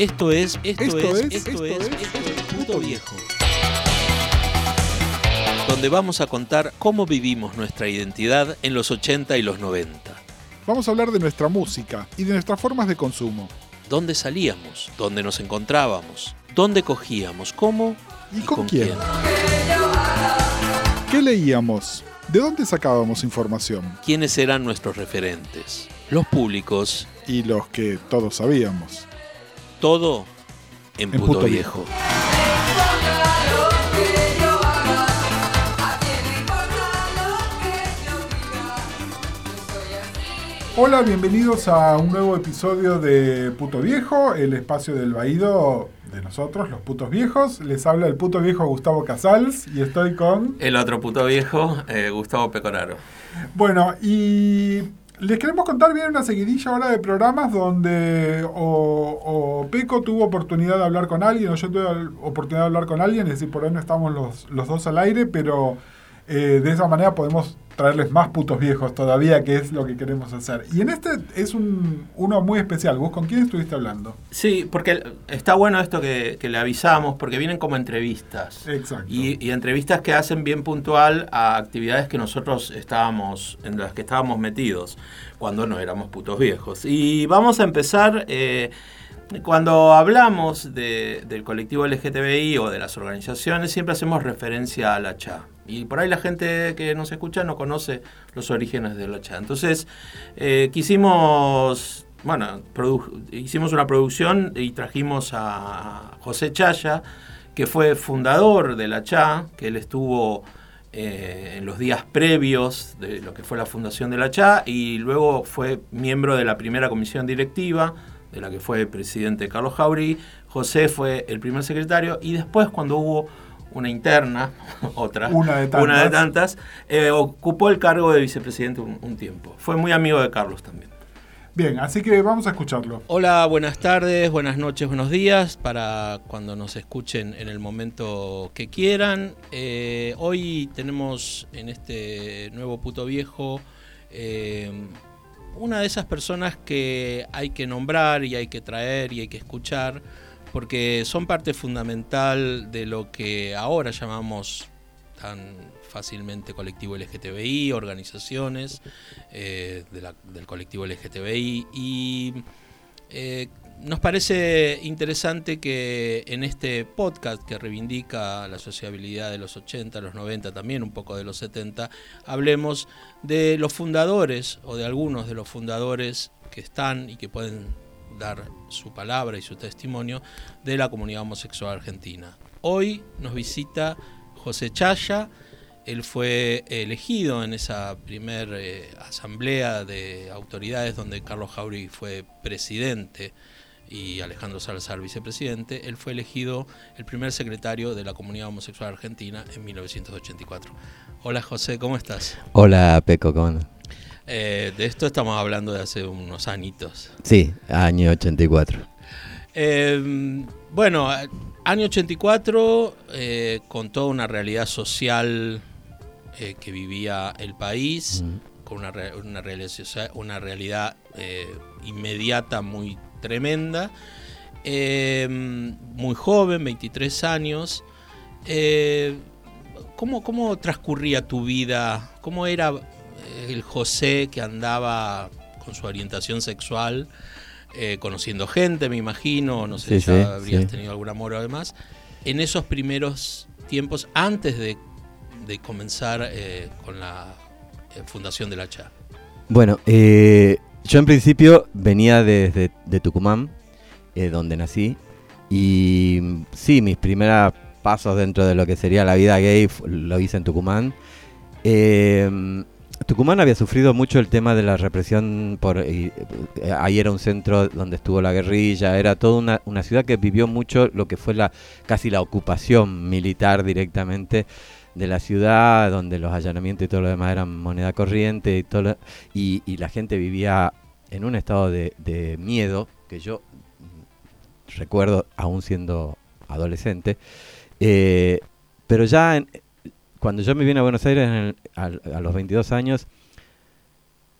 Esto es, esto, es, esto, es, esto es Puto Viejo. Donde vamos a contar cómo vivimos nuestra identidad en los 80 y los 90. Vamos a hablar de nuestra música y de nuestras formas de consumo. ¿Dónde salíamos? ¿Dónde nos encontrábamos? ¿Dónde cogíamos? ¿Cómo? ¿Y, con, quién? ¿Qué leíamos? ¿De dónde sacábamos información? ¿Quiénes eran nuestros referentes? Los públicos. Y los que todos sabíamos. Todo en, Puto, viejo. Hola, bienvenidos a un nuevo episodio de Puto Viejo, el espacio del Baído de nosotros, los putos viejos. Les habla el puto viejo Gustavo Casals y estoy con... El otro puto viejo, eh, Gustavo Pecoraro. Bueno, y les queremos contar bien una seguidilla ahora de programas donde o, Peco tuvo oportunidad de hablar con alguien o yo tuve oportunidad de hablar con alguien, es decir, por ahí no estamos los, los dos al aire, pero eh, de esa manera podemos traerles más putos viejos todavía, que es lo que queremos hacer. Y en este es un, uno muy especial. ¿Vos con quién estuviste hablando? Sí, porque está bueno esto que, le avisamos, porque vienen como entrevistas. Exacto. Y, entrevistas que hacen bien puntual a actividades que nosotros estábamos, en las que estábamos metidos, cuando no éramos putos viejos. Y vamos a empezar... Eh, cuando hablamos del colectivo LGTBI o de las organizaciones, siempre hacemos referencia a la CHA. Y por ahí la gente que nos escucha no conoce los orígenes de la CHA. Entonces, eh, quisimos, bueno, hicimos una producción y trajimos a José Chaya, que fue fundador de la CHA, que él estuvo eh, en los días previos de lo que fue la fundación de la CHA y luego fue miembro de la primera comisión directiva de la que fue presidente Carlos Jauri. José fue el primer secretario y después cuando hubo una interna, otra, una de tantas, eh, ocupó el cargo de vicepresidente un, tiempo. Fue muy amigo de Carlos también. Bien, así que vamos a escucharlo. Hola, buenas tardes, buenas noches, buenos días, para cuando nos escuchen en el momento que quieran. Eh, hoy tenemos en este nuevo puto viejo eh, una de esas personas que hay que nombrar y hay que traer y hay que escuchar porque son parte fundamental de lo que ahora llamamos tan fácilmente colectivo LGTBI, organizaciones eh, del colectivo LGTBI y eh, nos parece interesante que en este podcast que reivindica la sociabilidad de los 80, los 90, también un poco de los 70, hablemos de los fundadores o de algunos de los fundadores que están y que pueden dar su palabra y su testimonio de la comunidad homosexual argentina. Hoy nos visita José Chaya, él fue elegido en esa primera eh, asamblea de autoridades donde Carlos Jauri fue presidente y Alejandro Salazar vicepresidente. Él fue elegido el primer secretario de la comunidad homosexual argentina en 1984. Hola José, ¿cómo estás? Hola Peco, ¿cómo andas? Eh, de esto estamos hablando de hace unos añitos. Sí, año 84. Eh, bueno, año 84, eh, con toda una realidad social que vivía el país, con una, una, realidad, una realidad inmediata muy tremenda, muy joven, 23 años. ¿cómo, ¿Cómo transcurría tu vida? ¿Cómo era el José que andaba con su orientación sexual, eh, conociendo gente, me imagino, no sé si habrías tenido algún amor además, en esos primeros tiempos antes de, comenzar eh, con la eh, fundación de la CHA? Bueno, yo en principio venía desde de, Tucumán, donde nací, y sí, mis primeros pasos dentro de lo que sería la vida gay lo hice en Tucumán. Tucumán había sufrido mucho el tema de la represión, por, eh, ahí era un centro donde estuvo la guerrilla, era toda una, ciudad que vivió mucho lo que fue la casi la ocupación militar directamente de la ciudad, donde los allanamientos y todo lo demás eran moneda corriente y, todo y, la gente vivía en un estado de, miedo que yo recuerdo aún siendo adolescente, eh, pero ya en, cuando yo me vine a Buenos Aires a, los 22 años,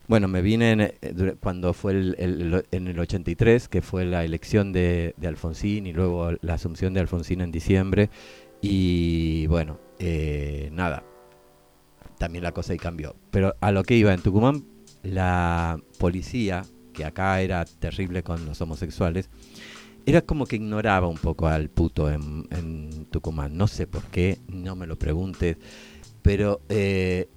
Bueno, me vine eh, cuando fue el- en el 83, que fue la elección de, de Alfonsín y luego la asunción de Alfonsín en diciembre. Y bueno, eh, nada, también la cosa ahí cambió. Pero a lo que iba, en Tucumán, la policía, que acá era terrible con los homosexuales, era como que ignoraba un poco al puto en, Tucumán. No sé por qué, no me lo preguntes. Pero eh,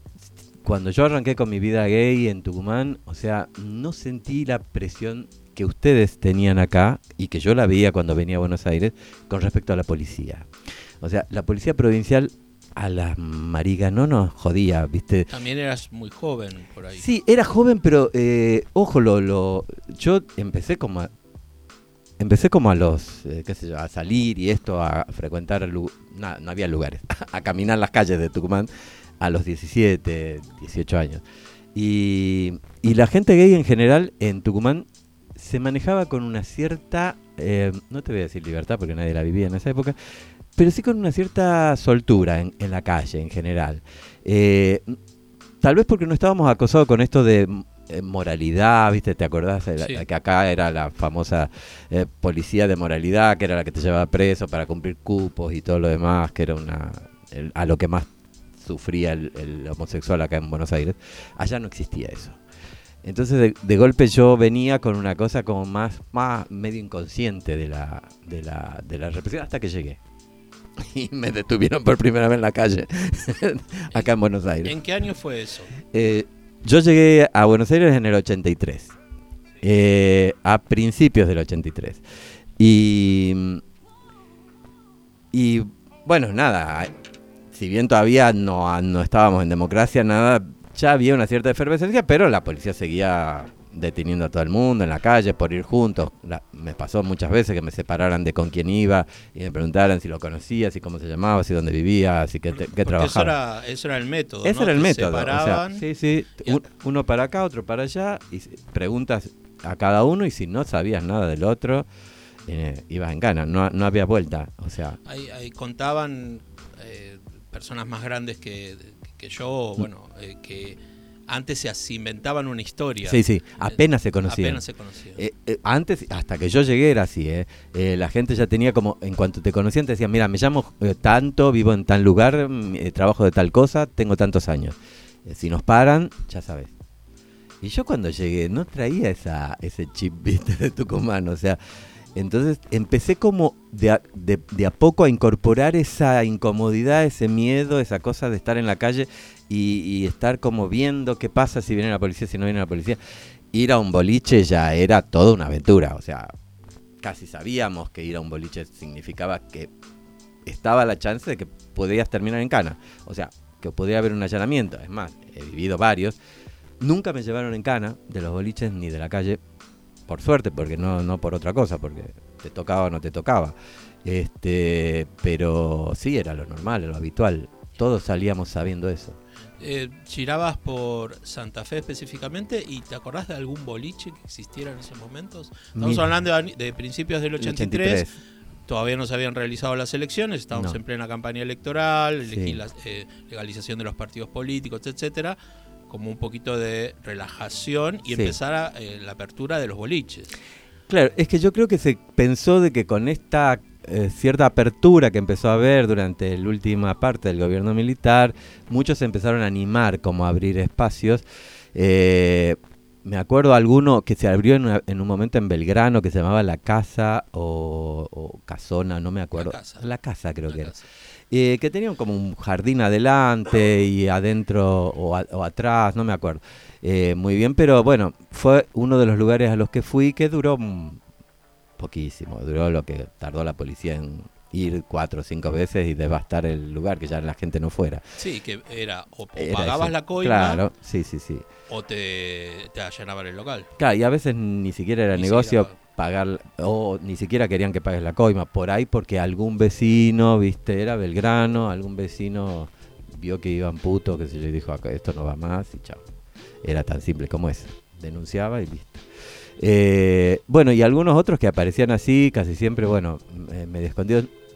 cuando yo arranqué con mi vida gay en Tucumán, o sea, no sentí la presión que ustedes tenían acá y que yo la veía cuando venía a Buenos Aires con respecto a la policía. O sea, la policía provincial a la mariga no nos jodía, ¿viste? También eras muy joven por ahí. Sí, era joven, pero eh, ojo, lo, lo, yo empecé como a, empecé como a los, eh, qué sé yo, a salir y esto, a frecuentar, na- no había lugares, a caminar las calles de Tucumán a los 17, 18 años. Y, y la gente gay en general en Tucumán se manejaba con una cierta, eh, no te voy a decir libertad porque nadie la vivía en esa época, pero sí con una cierta soltura en, en la calle en general. Eh, tal vez porque no estábamos acosados con esto de eh, moralidad, ¿viste? ¿Te acordás? de la- Sí. Que acá era la famosa eh, policía de moralidad, que era la que te llevaba preso para cumplir cupos y todo lo demás, que era una el- a lo que más sufría el, el homosexual acá en Buenos Aires. Allá no existía eso. Entonces de, de golpe yo venía con una cosa como más, más medio inconsciente de la, de la, de la represión hasta que llegué. Y me detuvieron por primera vez en la calle, acá en Buenos Aires. ¿En qué año fue eso? Eh, yo llegué a Buenos Aires en el 83, eh, a principios del 83. Y, y bueno, nada, si bien todavía no, no estábamos en democracia, nada, ya había una cierta efervescencia, pero la policía seguía deteniendo a todo el mundo en la calle por ir juntos. La- me pasó muchas veces que me separaran de con quién iba y me preguntaran si lo conocía, si cómo se llamaba, si dónde vivía, si qué, qué Porque eso trabajaba. era, eso era el método. Ese ¿no? era el Te método. o sea, sí, sí. un- uno para acá, otro para allá. Y preguntas a cada uno. Y si no sabías nada del otro, eh, ibas en gana. No, no había vuelta. O sea, Ahí, ahí contaban eh, personas más grandes que, que yo, bueno, eh, que antes se inventaban una historia. sí, sí. Apenas se conocían. Apenas se conocían. Eh, eh, antes, hasta que yo llegué era así, ¿eh? Eh, la gente ya tenía como, en cuanto te conocían, te decían, mira, me llamo tanto, vivo en tal lugar, mm, trabajo de tal cosa, tengo tantos años. Si nos paran, ya sabes. Y yo cuando llegué no traía esa, ese chip, viste, de Tucumán, o sea, entonces empecé como de a, de- a poco a incorporar esa incomodidad, ese miedo, esa cosa de estar en la calle y, y estar como viendo qué pasa si viene la policía, si no viene la policía. Ir a un boliche ya era toda una aventura, o sea, casi sabíamos que ir a un boliche significaba que estaba la chance de que podías terminar en cana, o sea, que podía haber un allanamiento. Es más, he vivido varios. Nunca me llevaron en cana de los boliches ni de la calle, por suerte, porque no, no por otra cosa, porque te tocaba o no te tocaba. Este, pero sí, era lo normal, lo habitual. Todos salíamos sabiendo eso. Eh, girabas por Santa Fe específicamente y te acordás de algún boliche que existiera en esos momentos? Estamos Mira. hablando de, de principios del 83, todavía no se habían realizado las elecciones, estábamos No. en plena campaña electoral, Sí. eh, legalización de los partidos políticos, etcétera, como un poquito de relajación y Sí. empezar a, eh, la apertura de los boliches. Claro, es que yo creo que se pensó de que con esta eh, cierta apertura que empezó a haber durante la última parte del gobierno militar, muchos se empezaron a animar como a abrir espacios. Eh, me acuerdo alguno que se abrió en, una- en un momento en Belgrano que se llamaba La Casa o, o Casona, no me acuerdo. Casa. La Casa creo La que era. Eh, que tenían como un jardín adelante y adentro o, a- o atrás, no me acuerdo eh, muy bien, pero bueno, fue uno de los lugares a los que fui que duró poquísimo, duró lo que tardó la policía en ir cuatro o cinco veces y devastar el lugar, que ya la gente no fuera. Sí, que era o, o Era pagabas eso. la coima Claro, sí, sí, sí. o te, te allanaban el local. Claro, y a veces ni siquiera era Ni negocio siquiera pagar, o ni siquiera querían que pagues la coima, por ahí porque algún vecino, viste, era Belgrano, algún vecino vio que iban putos, que se le dijo, "Acá esto no va más y chao. Era tan simple como eso. Denunciaba y listo. Eh, bueno, y algunos otros que aparecían así, casi siempre, bueno, me, me.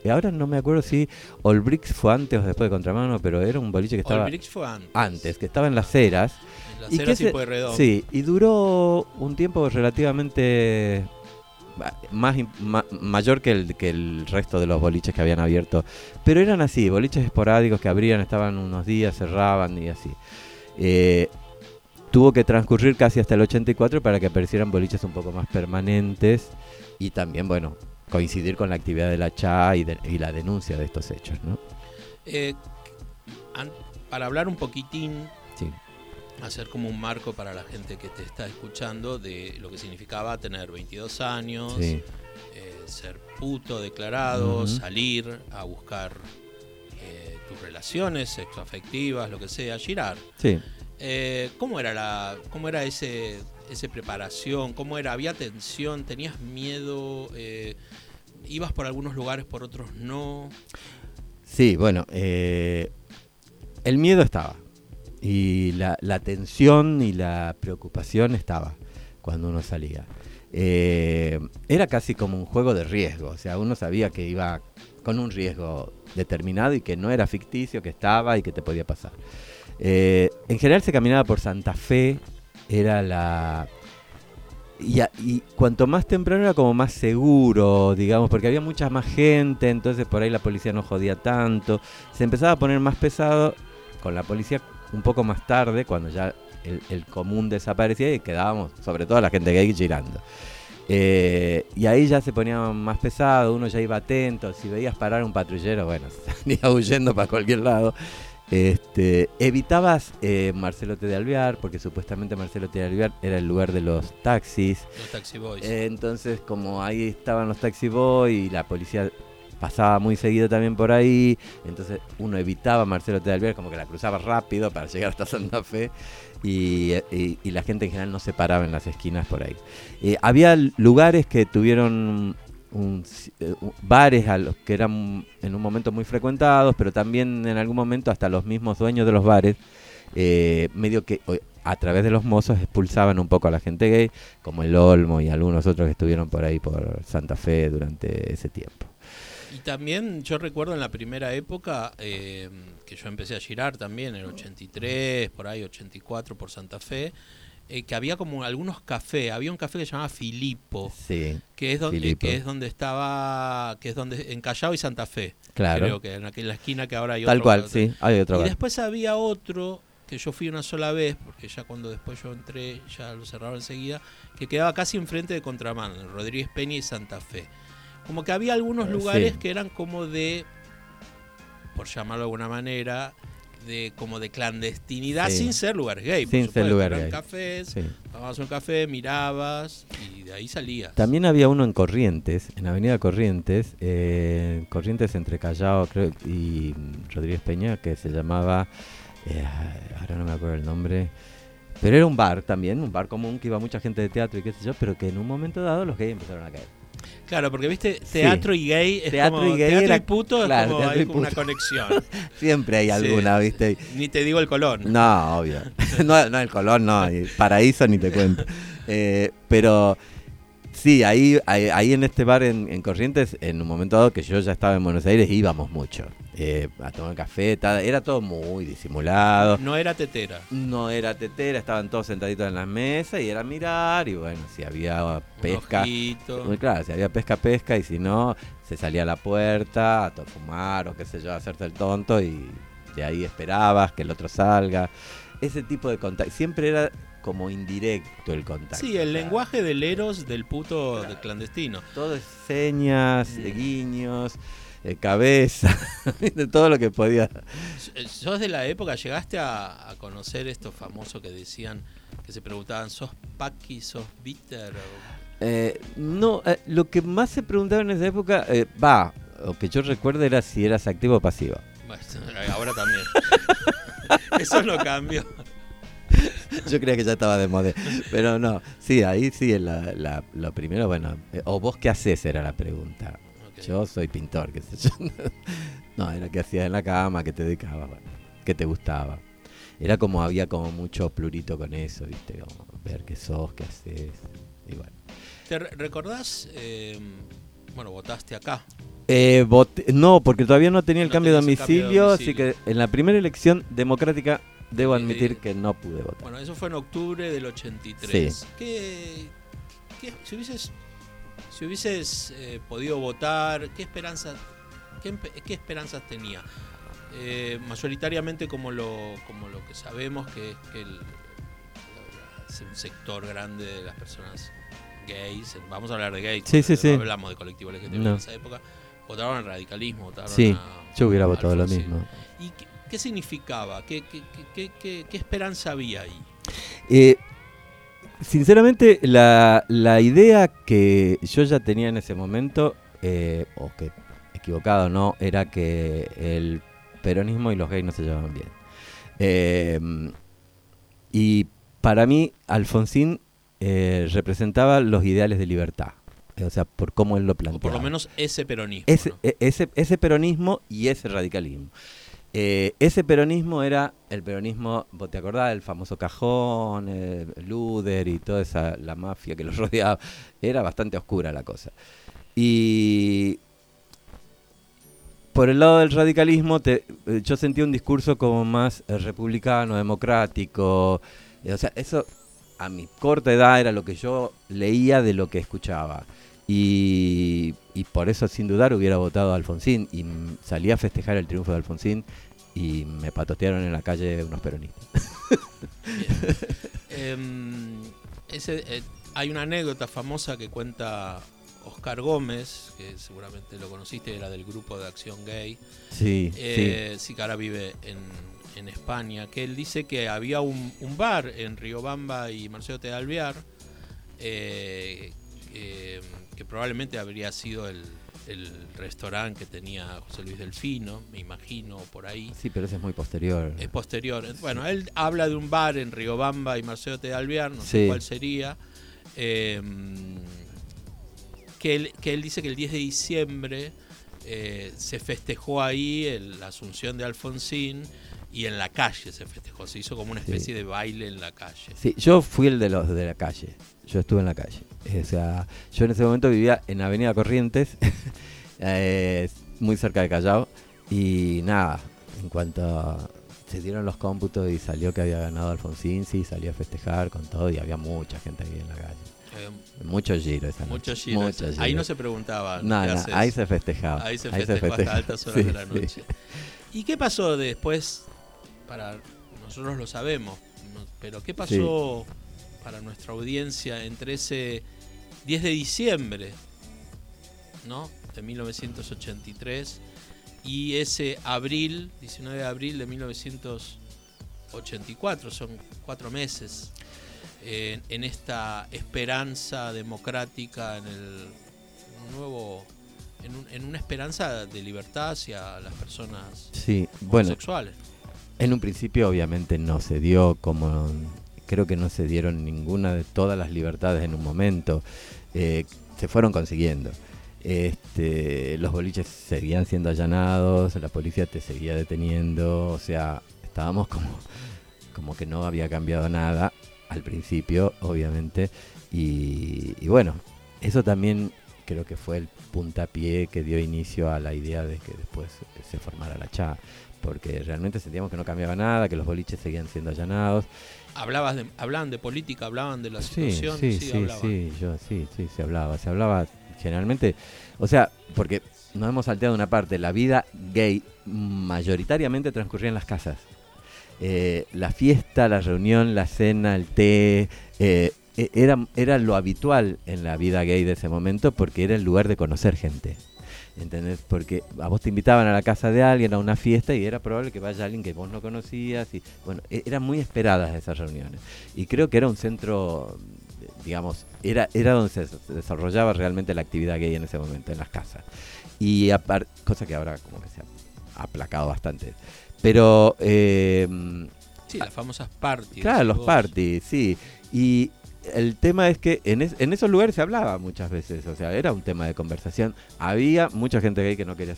Y ahora no me acuerdo si Olbrix fue antes o después de Contramano, pero era un boliche que estaba fue antes. antes, que estaba en las eras. En La ¿Y Heras qué y se-. Sí, y duró un tiempo relativamente más, mayor que el, que el resto de los boliches que habían abierto. Pero eran así, boliches esporádicos que abrían, estaban unos días, cerraban y así. Eh, tuvo que transcurrir casi hasta el 84 para que aparecieran boliches un poco más permanentes y también, bueno, coincidir con la actividad de la CHA y, de- y la denuncia de estos hechos, ¿no? Eh, para hablar un poquitín. Hacer como un marco para la gente que te está escuchando de lo que significaba tener 22 años, Sí. eh, ser puto declarado, salir a buscar eh, tus relaciones sexoafectivas, lo que sea, girar. Sí. Eh, ¿Cómo era la, cómo era ese, ese preparación? ¿Cómo era? ¿Había tensión? ¿Tenías miedo? ¿Ibas por algunos lugares, por otros no? Sí, bueno, el miedo estaba. Y la, tensión y la preocupación estaba cuando uno salía. Eh, era casi como un juego de riesgo, o sea, uno sabía que iba con un riesgo determinado y que no era ficticio, que estaba y que te podía pasar. Eh, en general se caminaba por Santa Fe, era la... Y, y cuanto más temprano era como más seguro, digamos, porque había mucha más gente, entonces por ahí la policía no jodía tanto. Se empezaba a poner más pesado con la policía un poco más tarde, cuando ya el, el común desaparecía y quedábamos, sobre todo la gente gay, girando. Eh, y ahí ya se ponía más pesado, uno ya iba atento, si veías parar un patrullero, bueno, salía huyendo para cualquier lado. Este, evitabas eh, Marcelo T. de Alvear, porque supuestamente Marcelo T. de Alvear era el lugar de los taxis. Los taxi boys. Eh, entonces, como ahí estaban los taxi boy y la policía pasaba muy seguido también por ahí, entonces uno evitaba Marcelo T. Alvear, como que la cruzaba rápido para llegar hasta Santa Fe y, la gente en general no se paraba en las esquinas por ahí. Eh, había lugares que tuvieron un- eh, bares a los que eran en un momento muy frecuentados, pero también en algún momento hasta los mismos dueños de los bares, eh, medio que a través de los mozos expulsaban un poco a la gente gay, como el Olmo y algunos otros que estuvieron por ahí por Santa Fe durante ese tiempo. Y también yo recuerdo en la primera época eh, que yo empecé a girar también, en el 83, por ahí 84 por Santa Fe, eh, que había como algunos cafés, había un café que se llamaba Filipo, Sí, que es donde, Filipo. que es donde estaba, que es donde, en Callao y Santa Fe, claro. creo que en aquella esquina que ahora hay Tal otro cual, café. sí. Hay otro Y bar. después había otro que yo fui una sola vez, porque ya cuando después yo entré, ya lo cerraron enseguida, que quedaba casi enfrente de Contramano, Rodríguez Peña y Santa Fe. Como que había algunos Eh, lugares sí. que eran como de, por llamarlo de alguna manera, de como de clandestinidad, Sí. sin ser lugares gay. por Sin ser supuesto. lugar Eran gay. cafés, Sí. tomabas un café, mirabas y de ahí salías. También había uno en Corrientes, en Avenida Corrientes, eh, Corrientes entre Callao creo, y Rodríguez Peña, que se llamaba, eh, ahora no me acuerdo el nombre, pero era un bar también, un bar común que iba mucha gente de teatro y qué sé yo, pero que en un momento dado los gays empezaron a caer. Claro, porque viste, teatro y gay es Teatro como, y gay teatro era- y puto claro, es como, hay y una conexión. Siempre hay Sí. alguna, ¿viste? Ni te digo el colón. No, obvio. no, no, el color no, paraíso ni te cuento. Eh, pero sí, ahí, ahí, ahí en este bar en, en Corrientes, en un momento dado que yo ya estaba en Buenos Aires, íbamos mucho eh, a tomar café, era todo muy disimulado. No era tetera. No era tetera, estaban todos sentaditos en las mesas y era mirar y bueno, si había pesca, muy claro, si había pesca, pesca y si no, se salía a la puerta a fumar o qué sé yo, a hacerse el tonto y de ahí esperabas que el otro salga. Ese tipo de contacto, siempre era como indirecto el contacto. Sí, el o sea, lenguaje del eros del puto clandestino. Todo es señas, eh, guiños, eh, cabeza, de todo lo que podía. ¿Sos de la época, llegaste a, a conocer estos famosos que decían, que se preguntaban, ¿sos Paki, sos Bitter? Eh, no, eh, lo que más se preguntaba en esa época, eh, va, o que yo recuerdo era si eras activo o pasivo. Bueno, ahora también. Eso no cambió. Yo creía que ya estaba de moda. Pero no, sí, ahí sí, la, la- lo primero, bueno, eh, o vos qué haces era la pregunta. Yo soy pintor, qué sé yo. No, era qué hacías en la cama, qué te dedicabas, bueno, qué te gustaba. Era como, había como mucho plurito con eso, viste, como ver qué sos, qué haces. Y bueno. ¿Te re- recordás? eh, bueno, votaste acá. Eh, voté- no, porque todavía no tenía el No cambio de cambio domicilio, así que en la primera elección democrática debo Eh, admitir que no pude votar. Bueno, eso fue en octubre del 83. Sí. ¿Qué, qué- si hubieses, si hubieses eh, podido votar, qué esperanzas, qué, esperanzas tenía? Eh, mayoritariamente como lo, como lo que sabemos que es que el- es un sector grande de las personas gays, vamos a hablar de gays, Sí, sí, no sí. hablamos de colectivo LGTB No. en esa época, votaron al radicalismo, votaron Sí, a- Yo hubiera a votado lo mismo. ¿Y qué, qué significaba? ¿Qué, qué, qué- qué- qué- esperanza había ahí? Eh, sinceramente, la, la idea que yo ya tenía en ese momento, eh, o que equivocado no, era que el peronismo y los gays no se llevaban bien. Eh, y para mí, Alfonsín eh, representaba los ideales de libertad. eh, O sea, por cómo él lo O planteaba. por lo menos ese peronismo. ese, ¿no? e- ese, ese peronismo y ese radicalismo. Eh, ese peronismo era el peronismo, vos te acordás, el famoso cajón, eh, Luder y toda esa la mafia que los rodeaba. Era bastante oscura la cosa. Y por el lado del radicalismo, te- eh, yo sentía un discurso como más republicano, democrático. o sea, eso a mi corta edad era lo que yo leía de lo que escuchaba. Y, y por eso, sin dudar, hubiera votado a Alfonsín. Y salí a festejar el triunfo de Alfonsín y me patotearon en la calle unos peronistas. Em, ese, eh, hay una anécdota famosa que cuenta Oscar Gómez, que seguramente lo conociste, era del grupo de acción gay. Sí, Eh, sí, que ahora vive en, en España, que él dice que había un, un bar en Riobamba y Marcelo de Alvear, eh, eh, que probablemente habría sido el, el restaurante que tenía José Luis Delfino, me imagino, por ahí. sí. Pero ese es muy posterior. Es posterior. Bueno, él habla de un bar en Riobamba y Marcelo de Alvear, no sé cuál sería. eh, que, él, que él dice que el 10 de diciembre eh, se festejó ahí el- la asunción de Alfonsín y en la calle se festejó. Se hizo como una Sí. especie de baile en la calle. Sí, yo fui el de los de la calle. Yo estuve en la calle. O sea, yo en ese momento vivía en Avenida Corrientes, eh, muy cerca de Callao. Y nada, en cuanto se dieron los cómputos y salió que había ganado Alfonsín, sí, salió a festejar con todo y había mucha gente ahí en la calle. Eh, Mucho giro esa noche. mucho Ahí giro. no se preguntaba. No, ¿qué no, ahí se festejaba. Ahí se festejó hasta altas horas Sí, de la sí. noche. ¿Y qué pasó después? Para nosotros lo sabemos, pero ¿qué pasó para nuestra audiencia entre ese 10 de diciembre, ¿no? De 1983 y ese abril, 19 de abril de 1984, son cuatro meses en, en esta esperanza democrática, en el nuevo, en, un- en una esperanza de libertad hacia las personas Sí, bueno, homosexuales. En un principio obviamente no se dio como creo que no se dieron ninguna de todas las libertades en un momento. Eh, se fueron consiguiendo. Este, los boliches seguían siendo allanados, la policía te seguía deteniendo, o sea, estábamos como, como que no había cambiado nada al principio, obviamente. Y, y bueno, eso también creo que fue el puntapié que dio inicio a la idea de que después se formara la CHA porque realmente sentíamos que no cambiaba nada, que los boliches seguían siendo allanados. Hablabas de, hablaban de política, hablaban de la situación, sí, sí, sí, hablaban. sí, yo sí, sí, se hablaba, se hablaba generalmente, o sea, porque nos hemos salteado una parte, la vida gay mayoritariamente transcurría en las casas. Eh, la fiesta, la reunión, la cena, el té, eh, e- era, era lo habitual en la vida gay de ese momento porque era el lugar de conocer gente. ¿Entendés? Porque a vos te invitaban a la casa de alguien a una fiesta y era probable que vaya alguien que vos no conocías. y Bueno, e- eran muy esperadas esas reuniones. Y creo que era un centro, digamos, era, era donde se desarrollaba realmente la actividad gay en ese momento, en las casas. Y cosa que ahora como que se ha aplacado bastante. Pero, eh, Sí, las famosas parties. claro, los vos. parties, sí. Y el tema es que en, es- en esos lugares se hablaba muchas veces, o sea, era un tema de conversación. Había mucha gente gay que no quería,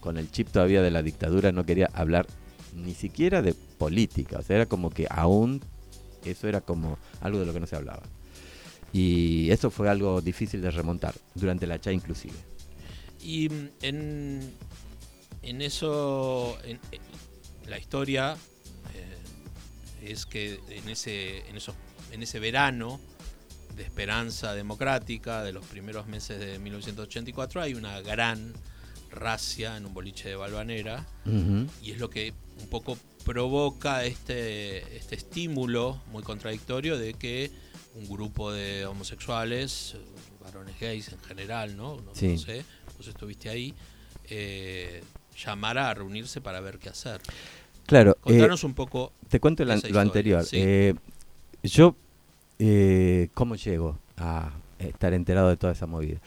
con el chip todavía de la dictadura, no quería hablar ni siquiera de política, o sea, era como que aún eso era como algo de lo que no se hablaba. Y eso fue algo difícil de remontar, durante la CHA inclusive. Y mm, en, en eso, en, en la historia, eh, es que en ese, en esos, en ese verano de esperanza democrática de los primeros meses de 1984 hay una gran racia en un boliche de Balvanera y es lo que un poco provoca este, este estímulo muy contradictorio de que un grupo de homosexuales, eh, varones gays en general, ¿no? No, Sí. no sé, vos estuviste ahí, eh, llamara a reunirse para ver qué hacer. Claro. eh, Contanos un poco, Te cuento lo anterior. sí. Eh, yo, eh, ¿cómo llego a estar enterado de toda esa movida?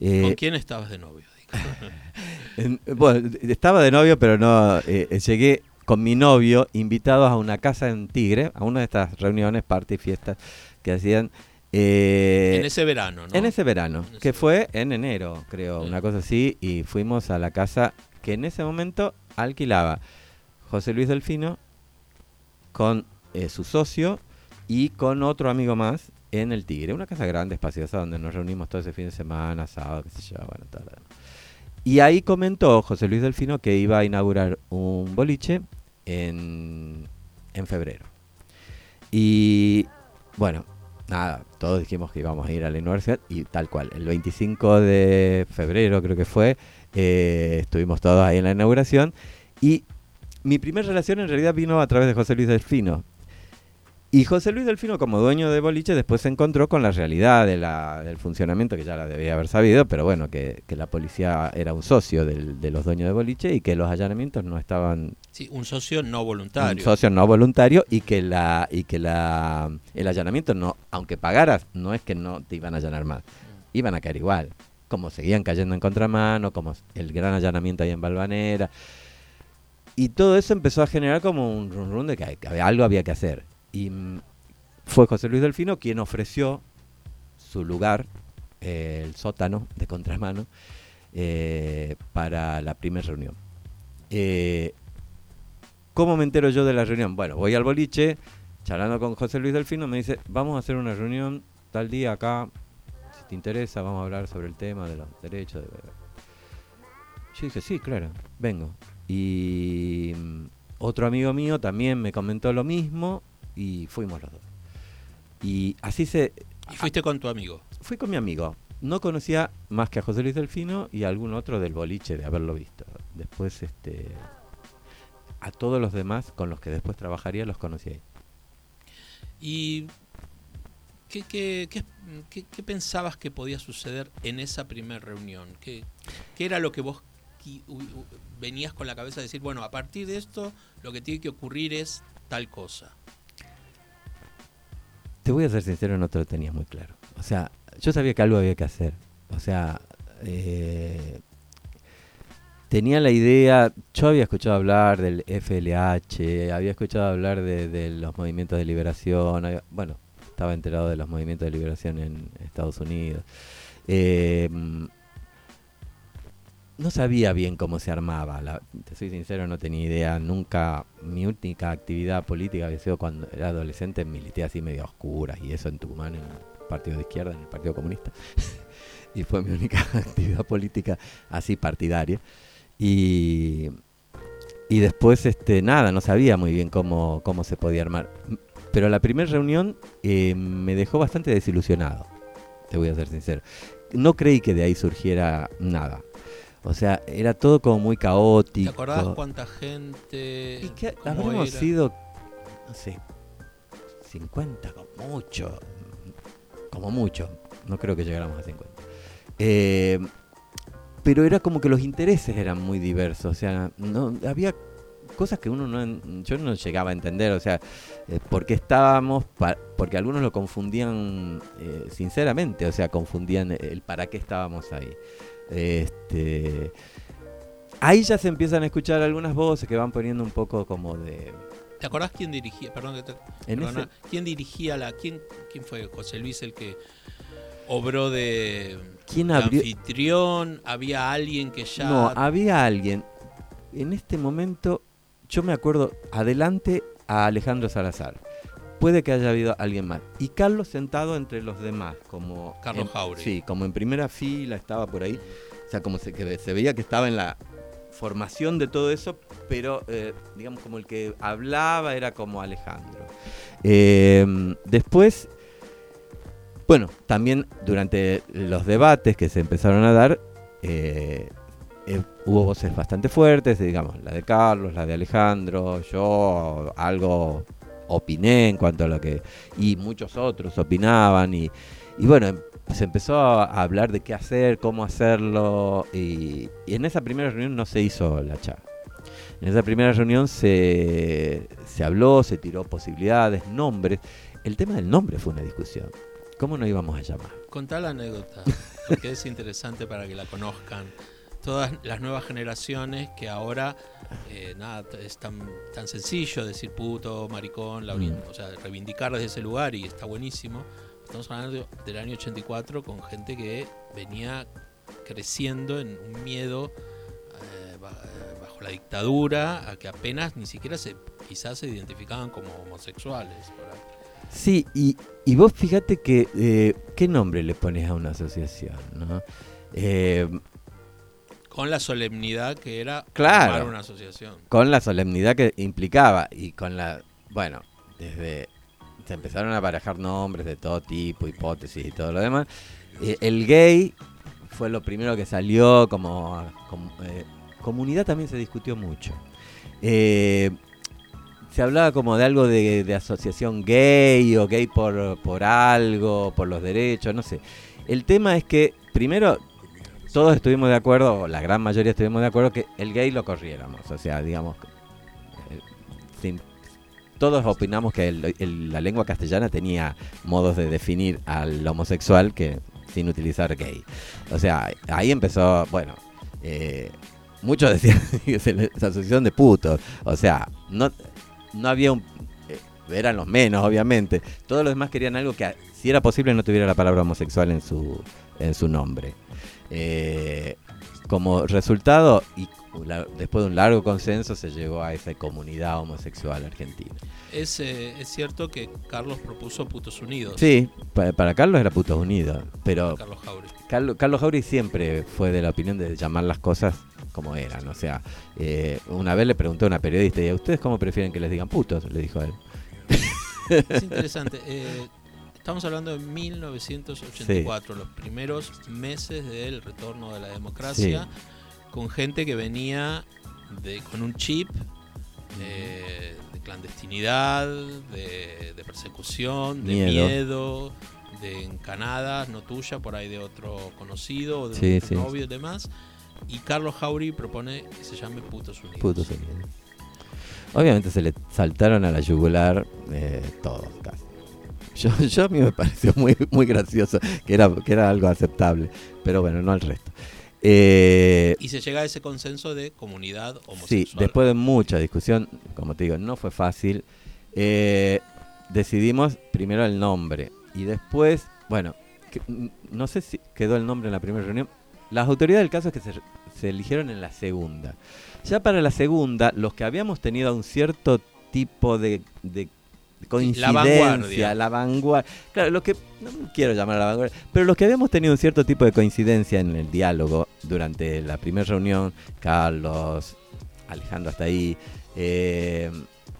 Eh, ¿con quién estabas de novio? en- bueno, estaba de novio, pero no. eh, llegué con mi novio invitados a una casa en Tigre, a una de estas reuniones, party, fiestas que hacían. eh, en ese verano, ¿no? en ese verano, En ese que fue en enero, creo, Sí. una cosa así, y fuimos a la casa que en ese momento alquilaba José Luis Delfino con eh, su socio y con otro amigo más en el Tigre, una casa grande, espaciosa, donde nos reunimos todo ese fin de semana, sábado, qué sé yo, bueno. Y ahí comentó José Luis Delfino que iba a inaugurar un boliche en, en febrero. Y bueno, nada, todos dijimos que íbamos a ir a la universidad y tal cual. El 25 de febrero creo que fue, eh, estuvimos todos ahí en la inauguración y mi primera relación en realidad vino a través de José Luis Delfino. Y José Luis Delfino, como dueño de boliche, después se encontró con la realidad de la- del funcionamiento, que ya la debía haber sabido, pero bueno, que, que la policía era un socio del- de los dueños de boliche y que los allanamientos no estaban Sí, un socio no voluntario. un socio no voluntario y que la y que la el allanamiento no aunque pagaras no es que no te iban a allanar más. Iban a caer igual como seguían cayendo en contramano como el gran allanamiento ahí en Balvanera. Y todo eso empezó a generar como un run run de que, algo había que hacer y mm, fue José Luis Delfino quien ofreció su lugar eh, el sótano de contramano eh, para la primera reunión eh, ¿Cómo me entero yo de la reunión? Bueno, voy al boliche, charlando con José Luis Delfino, me dice, vamos a hacer una reunión tal día acá, si te interesa, vamos a hablar sobre el tema de los derechos. De... Yo dije, sí, claro, vengo. Y mm, otro amigo mío también me comentó lo mismo y fuimos los dos. Y así se... Y fuiste con tu amigo. Fui con mi amigo. No conocía más que a José Luis Delfino y a algún otro del boliche de haberlo visto. Después, este, a todos los demás con los que después trabajaría los conocí ahí. ¿Y qué, qué, qué- qué- qué pensabas que podía suceder en esa primera reunión? ¿Qué, qué era lo que vos venías con la cabeza de decir, bueno, a partir de esto lo que tiene que ocurrir es tal cosa? Te voy a ser sincero, no te lo tenía muy claro. O sea, yo sabía que algo había que hacer. O sea, eh, tenía la idea, yo había escuchado hablar del FLH, había escuchado hablar de, los movimientos de liberación, bueno, estaba enterado de los movimientos de liberación en Estados Unidos. Eh, no sabía bien cómo se armaba, la- te soy sincero, no tenía idea, nunca, mi única actividad política había sido cuando era adolescente, milité así medio a oscuras y eso en Tucumán, en el partido de izquierda, en el Partido Comunista, y fue mi única actividad política así partidaria. Y, y después, este, nada, no sabía muy bien cómo, cómo se podía armar. Pero la primera reunión eh, me dejó bastante desilusionado, te voy a ser sincero. No creí que de ahí surgiera nada. O sea, era todo como muy caótico. ¿Te acordás cuánta gente? Y que era? sido, no sé, 50 como mucho. Como mucho. No creo que llegáramos a 50. Eh, pero era como que los intereses eran muy diversos. O sea, no había cosas que uno no yo no llegaba a entender. O sea, eh, por qué estábamos, pa- porque algunos lo confundían eh, sinceramente. O sea, confundían el para qué estábamos ahí. Este, ahí ya se empiezan a escuchar algunas voces que van poniendo un poco como de... ¿Te acordás quién dirigía? Perdón, que te- En perdona, ese- ¿Quién dirigía la. ¿quién, ¿Quién fue José Luis el que obró de, ¿Quién abrió? anfitrión? ¿Había alguien que ya.? No, había alguien. En este momento, yo me acuerdo adelante a Alejandro Salazar. Puede que haya habido alguien más. Y Carlos sentado entre los demás, como... Carlos en- Jauregui. Sí, como en primera fila estaba por ahí. O sea, como se, que se veía que estaba en la formación de todo eso, pero eh, digamos como el que hablaba era como Alejandro. Eh, después, bueno, también durante los debates que se empezaron a dar, eh, eh, hubo voces bastante fuertes, digamos, la de Carlos, la de Alejandro, yo algo opiné en cuanto a lo que... y muchos otros opinaban y, y bueno, em- se empezó a a hablar de qué hacer, cómo hacerlo y, y en esa primera reunión no se hizo la charla. En esa primera reunión se, se habló, se tiró posibilidades, nombres. El tema del nombre fue una discusión. ¿Cómo nos íbamos a llamar? Contá la anécdota, porque es interesante para que la conozcan. Todas las nuevas generaciones que ahora, eh, nada, es tan, tan sencillo decir puto, maricón, laurín, Mm. o sea, reivindicar desde ese lugar y está buenísimo. Estamos hablando del año 84 con gente que venía creciendo en un miedo eh, eh, bajo la dictadura, a que apenas ni siquiera se quizás se identificaban como homosexuales. Sí, y, y vos fíjate que, eh, ¿qué nombre le pones a una asociación? ¿no? Eh, Con la solemnidad que era Claro. formar una asociación. con la solemnidad que implicaba y con la, bueno, desde se empezaron a barajar nombres de todo tipo, hipótesis y todo lo demás. Eh, el gay fue lo primero que salió como, como, eh, comunidad también se discutió mucho. Eh, se hablaba como de algo de, de asociación gay o gay por, por algo, por los derechos, no sé. El tema es que, primero, todos estuvimos de acuerdo, o la gran mayoría estuvimos de acuerdo, que el gay lo corriéramos. O sea, digamos, eh, todos opinamos que el- la lengua castellana tenía modos de definir al homosexual que sin utilizar gay. O sea, ahí empezó, bueno, eh, muchos decían se asociación de putos. O sea, no, no había un... eh, eran los menos, obviamente. Todos los demás querían algo que, si era posible, no tuviera la palabra homosexual en su, en su nombre. Eh, como resultado, y después de un largo consenso, se llegó a esa comunidad homosexual argentina. Es, eh, es cierto que Carlos propuso Putos Unidos. Sí, pa- para Carlos era Putos Unidos, pero Carlos Jauri. Carlos, Carlos siempre fue de la opinión de llamar las cosas como eran. O sea, eh, una vez le preguntó a una periodista, ¿y a ustedes cómo prefieren que les digan putos? Le dijo a él. Es interesante. eh, estamos hablando de 1984, los primeros meses del retorno de la democracia, con gente que venía de, con un chip eh, de clandestinidad, de, de persecución, de Miedo. miedo. de encanadas, no tuya, por ahí de otro conocido, o de Sí, un sí. novio y demás. Y Carlos Jauri propone que se llame Putos Unidos. Putos Unidos. Obviamente se le saltaron a la yugular eh, todos casi. Yo, yo a mí me pareció muy, muy gracioso, que era, que era algo aceptable, pero bueno, no al resto. Eh, Y se llega a ese consenso de comunidad homosexual. Sí, después de mucha discusión, como te digo, no fue fácil. eh, decidimos primero el nombre y después, bueno, que- n- no sé si quedó el nombre en la primera reunión. Las autoridades del caso es que se, se eligieron en la segunda. Ya para la segunda, los que habíamos tenido un cierto tipo de, de coincidencia, vanguardia. la vanguardia. Claro, los que, no quiero llamar a la vanguardia, pero los que habíamos tenido un cierto tipo de coincidencia en el diálogo durante la primera reunión, Carlos, Alejandro hasta ahí, eh,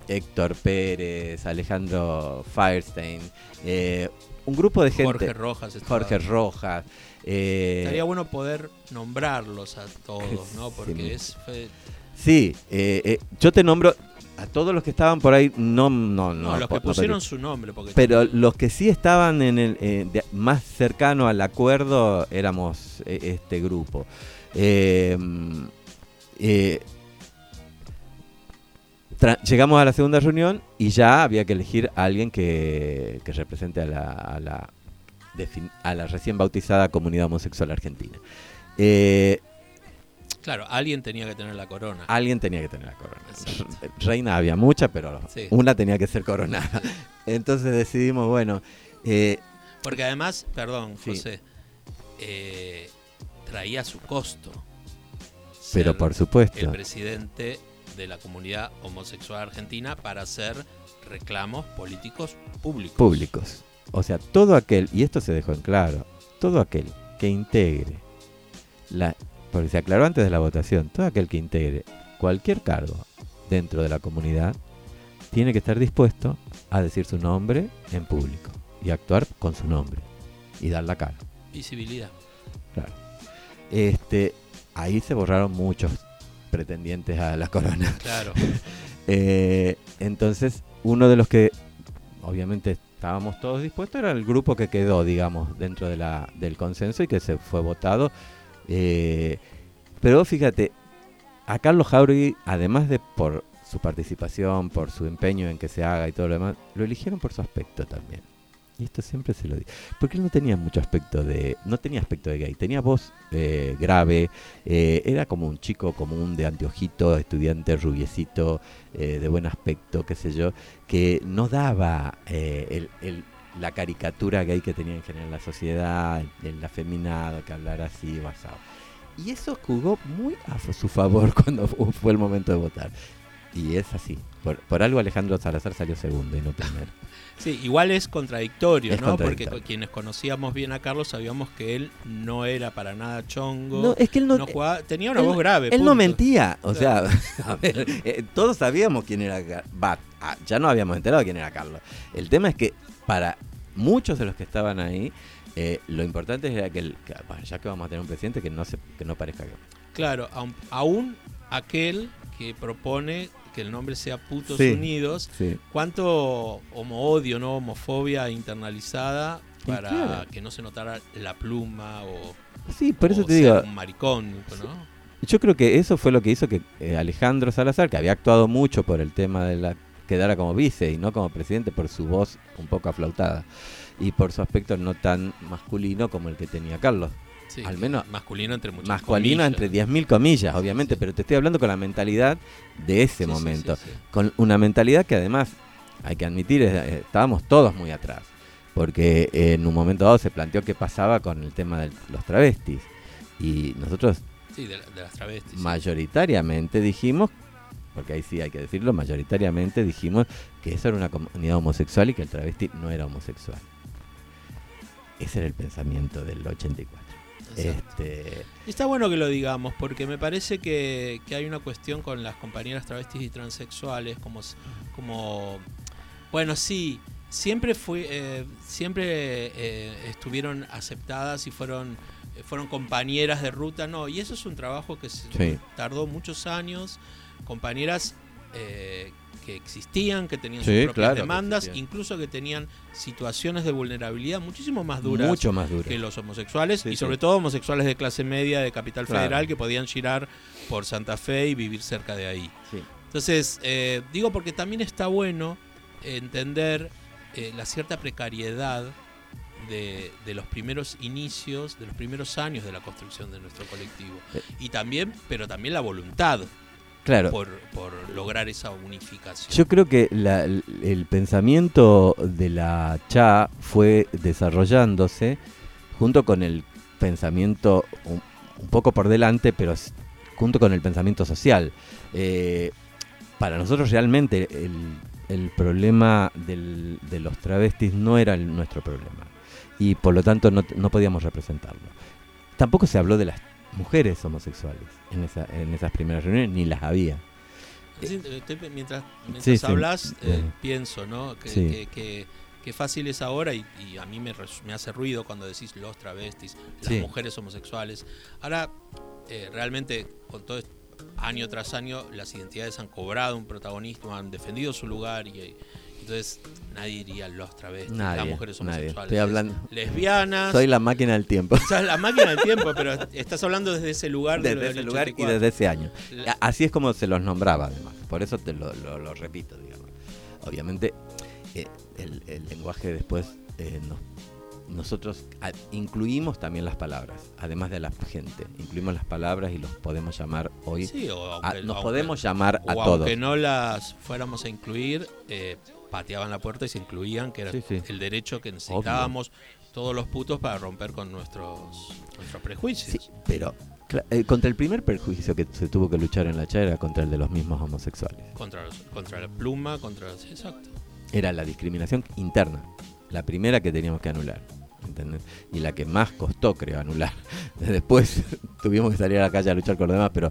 Héctor Pérez, Alejandro Firestein, eh, un grupo de gente, Jorge Rojas. Jorge Rojas, eh, Estaría bueno poder nombrarlos a todos, ¿no? Sí. Porque es fe- sí, yo te nombro a todos los que estaban por ahí, no, no, no, no, los que pusieron su nombre, porque Pero los que sí estaban en el eh, de- más cercano al acuerdo éramos eh, este grupo. Eh, tra- llegamos a la segunda reunión y ya había que elegir a alguien que, que represente a la, a, la, a la recién bautizada comunidad homosexual argentina. Eh, claro, alguien tenía que tener la corona. alguien tenía que tener la corona. Exacto. Re- Reina había muchas, pero Sí. una tenía que ser coronada. Entonces decidimos, bueno, eh, Porque además, perdón, Sí. José, eh, traía su costo. pero por supuesto. El presidente de la comunidad homosexual argentina para hacer reclamos políticos públicos. públicos. O sea, todo aquel, y esto se dejó en claro, todo aquel que integre la porque se aclaró antes de la votación, todo aquel que integre cualquier cargo dentro de la comunidad tiene que estar dispuesto a decir su nombre en público y actuar con su nombre y dar la cara. Visibilidad. Claro. Este, ahí se borraron muchos pretendientes a la corona. Claro. Eh, entonces, uno de los que obviamente estábamos todos dispuestos era el grupo que quedó, digamos, dentro de la, del consenso y que se fue votado. Eh, pero fíjate, a Carlos Jauregui, además de por su participación, por su empeño en que se haga y todo lo demás, lo eligieron por su aspecto también. Y esto siempre se lo digo. Porque él no tenía mucho aspecto de. No tenía aspecto de gay. Tenía voz eh, grave. eh, era como un chico común de anteojito, estudiante rubiecito, eh, de buen aspecto, qué sé yo. Que no daba eh, el, el- la caricatura gay que tenía en general la sociedad, el, el afeminado, que hablara así, basado. Y eso jugó muy a su favor cuando fu- fue el momento de votar. Y es así. Por, por algo Alejandro Salazar salió segundo y no primero. Sí, igual es contradictorio, Es ¿no? contradictorio. Porque quienes conocíamos bien a Carlos sabíamos que él no era para nada chongo. No, es que él no, no jugaba- tenía una él- voz grave. él no punto. mentía. O sea, a ver, eh, todos sabíamos quién era ah, ya no habíamos enterado quién era Carlos. El tema es que para muchos de los que estaban ahí, eh, lo importante era que, el, que, bueno, ya que vamos a tener un presidente que no se, que no parezca gay. Claro, aun, aún aquel que propone que el nombre sea Putos Sí. Unidos, Sí. cuánto homo-odio, ¿no? homofobia internalizada para claro. que no se notara la pluma o, Sí, por eso o te ser digo, un maricón, ¿no? Yo creo que eso fue lo que hizo que eh, Alejandro Salazar, que había actuado mucho por el tema de la quedara como vice y no como presidente por su voz un poco aflautada y por su aspecto no tan masculino como el que tenía Carlos. Sí, Al menos masculino entre muchas masculino comillas. entre 10.000 comillas, obviamente, pero te estoy hablando con la mentalidad de ese Sí, sí, momento. sí, sí. Con una mentalidad que además, hay que admitir, eh, estábamos todos muy atrás. Porque en un momento dado se planteó qué pasaba con el tema de los travestis. Y nosotros Sí, de, la- de las travestis. sí. mayoritariamente dijimos, porque ahí sí hay que decirlo, mayoritariamente dijimos que eso era una comunidad homosexual y que el travesti no era homosexual. Ese era el pensamiento del 84. Exacto. Este, Y Está bueno que lo digamos, porque me parece que, que hay una cuestión con las compañeras travestis y transexuales, como, como bueno, sí, siempre fue, eh, siempre eh, estuvieron aceptadas y fueron, fueron compañeras de ruta, no, y eso es un trabajo que se- Sí. tardó muchos años, compañeras eh, que existían, que tenían Sí, sus propias claro demandas, incluso que tenían situaciones de vulnerabilidad muchísimo más duras mucho más duro. que los homosexuales Sí, y sí. sobre todo homosexuales de clase media de capital Claro. federal que podían girar por Santa Fe y vivir cerca de ahí. Entonces, eh, digo porque también está bueno entender eh, la cierta precariedad de, de los primeros inicios, de los primeros años de la construcción de nuestro colectivo. Y también, pero también la voluntad Claro, por, por lograr esa unificación. yo creo que la- el pensamiento de la CHA fue desarrollándose junto con el pensamiento un, un poco por delante, pero junto con el pensamiento social. Eh, para nosotros realmente el, el problema del- de los travestis no era el- nuestro problema y por lo tanto no podíamos representarlo. Tampoco se habló de las mujeres homosexuales en, esa- en esas primeras reuniones, ni las había. Sí, estoy- mientras mientras Sí, sí. hablas, eh, Eh. pienso, ¿no? Que, Sí. que- que- que fácil es ahora y, y a mí me, me hace ruido cuando decís los travestis, las Sí. mujeres homosexuales. Ahora, eh, realmente, con todo esto, año tras año, las identidades han cobrado un protagonismo, han defendido su lugar y, y entonces nadie diría los travestis, las Nadie, mujeres nadie. homosexuales. Estoy hablando, Lesbianas. soy la máquina del tiempo. o sea, la máquina del tiempo, pero estás hablando desde ese lugar. Desde ese lugar y 84. desde ese año. A- Así es como se los nombraba, además. Por eso te lo, lo- lo repito, digamos. Obviamente, eh, el, el lenguaje después, eh, nos- nosotros a- incluimos también las palabras, además de la gente. Incluimos las palabras y los podemos llamar hoy. Sí, o a- aunque- nos aunque- podemos llamar a todos. aunque no las fuéramos a incluir, eh, pateaban la puerta y se incluían, que era Sí, sí. el derecho que necesitábamos todos los putos para romper con nuestros, nuestros prejuicios. Sí, pero eh, contra el primer perjuicio que se tuvo que luchar en la CHA era contra el de los mismos homosexuales. Contra, los- contra la pluma, contra... sí, exacto. Era la discriminación interna. La primera que teníamos que anular. ¿entendés? Y la que más costó, creo, anular. Después tuvimos que salir a la calle a luchar con los demás, pero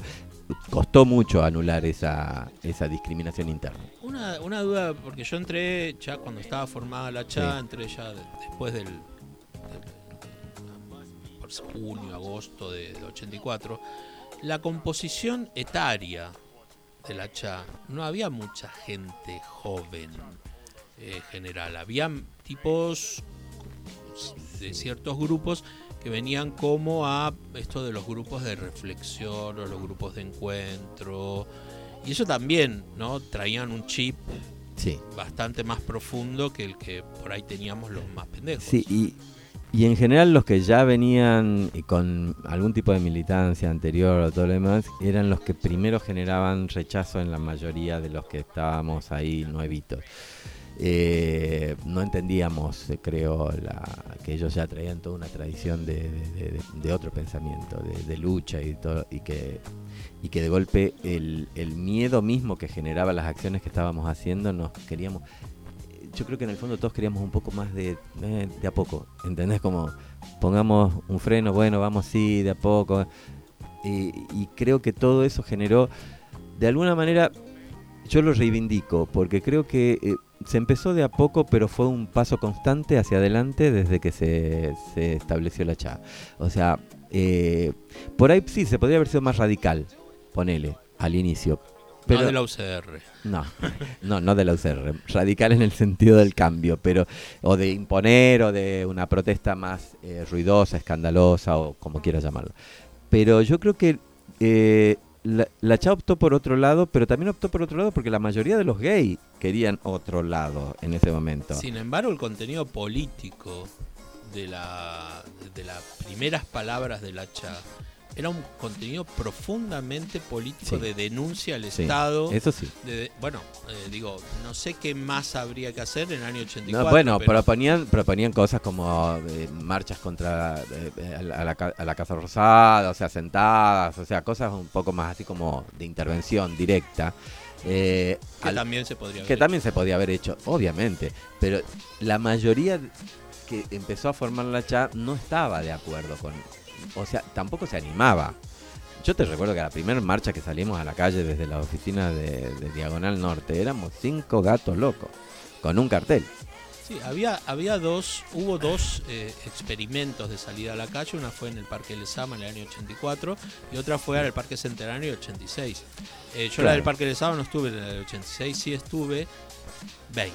costó mucho anular esa, esa discriminación interna. Una, una duda, porque yo entré ya cuando estaba formada la CHA, Sí. entré ya de- después del, junio, agosto de, de 84. La composición etaria de la CHA, no había mucha gente joven eh, general, había tipos de ciertos grupos que venían como a esto de los grupos de reflexión o los grupos de encuentro. Y eso también, ¿no? Traían un chip Sí. bastante más profundo que el que por ahí teníamos los más pendejos. Sí, y, y en general los que ya venían con algún tipo de militancia anterior o todo lo demás, eran los que primero generaban rechazo en la mayoría de los que estábamos ahí nuevitos. Eh, no entendíamos, eh, creo, la, que ellos ya traían toda una tradición de, otro pensamiento, de, lucha y todo, y que, y que de golpe el, miedo mismo que generaba las acciones que estábamos haciendo, nos queríamos, yo creo que en el fondo todos queríamos un poco más de, eh, de a poco, ¿entendés? Como pongamos un freno, bueno, vamos sí, de a poco. Y, y creo que todo eso generó, de alguna manera, yo lo reivindico, porque creo que eh, se empezó de a poco, pero fue un paso constante hacia adelante desde que se, se estableció la CHA. O sea, eh, por ahí sí, se podría haber sido más radical, ponele, al inicio. Pero, no de la UCR. no, no, no de la UCR. Radical en el sentido del cambio, pero o de imponer o de una protesta más eh, ruidosa, escandalosa o como quieras llamarlo. Pero yo creo que eh, la, la CHA optó por otro lado, pero también optó por otro lado porque la mayoría de los gays querían otro lado en ese momento. Sin embargo, el contenido político de, la, de las primeras palabras de la CHA era un contenido profundamente político Sí. de denuncia al Sí, Estado. Eso sí. de- bueno, eh, digo, no sé qué más habría que hacer en el año 84. No, bueno, pero proponían, proponían cosas como eh, marchas contra eh, a, la, a la ca- a la Casa Rosada, o sea, sentadas, o sea, cosas un poco más así como de intervención directa. eh, que al- también se podría que haber también se podía haber hecho, obviamente, pero la mayoría que empezó a formar la CHA no estaba de acuerdo con, o sea, tampoco se animaba. Yo te recuerdo que la primera marcha que salimos a la calle desde la oficina de, de Diagonal Norte éramos cinco gatos locos con un cartel. Sí, había, había dos, hubo dos eh, experimentos de salida a la calle, una fue en el Parque Lesama en el año 84 y otra fue en el Parque Centenario en el 86. Eh, yo la Claro. del Parque Lesama no estuve en el 86, sí estuve 20.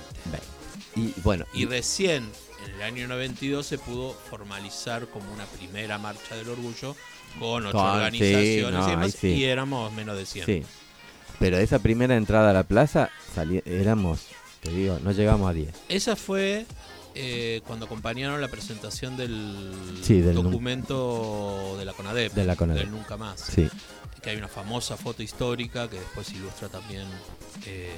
Y bueno, Y recién en el año 92 se pudo formalizar como una primera marcha del orgullo con ocho Con- sí, organizaciones no, y sí. y éramos menos de 100. sí. Pero esa primera entrada a la plaza éramos, te digo, no llegamos a 10. Esa fue eh, cuando acompañaron la presentación del, Sí, del nun- documento de la CONADEP, De la CONADEP. del Nunca Más. Sí. Que hay una famosa foto histórica que después ilustra también eh,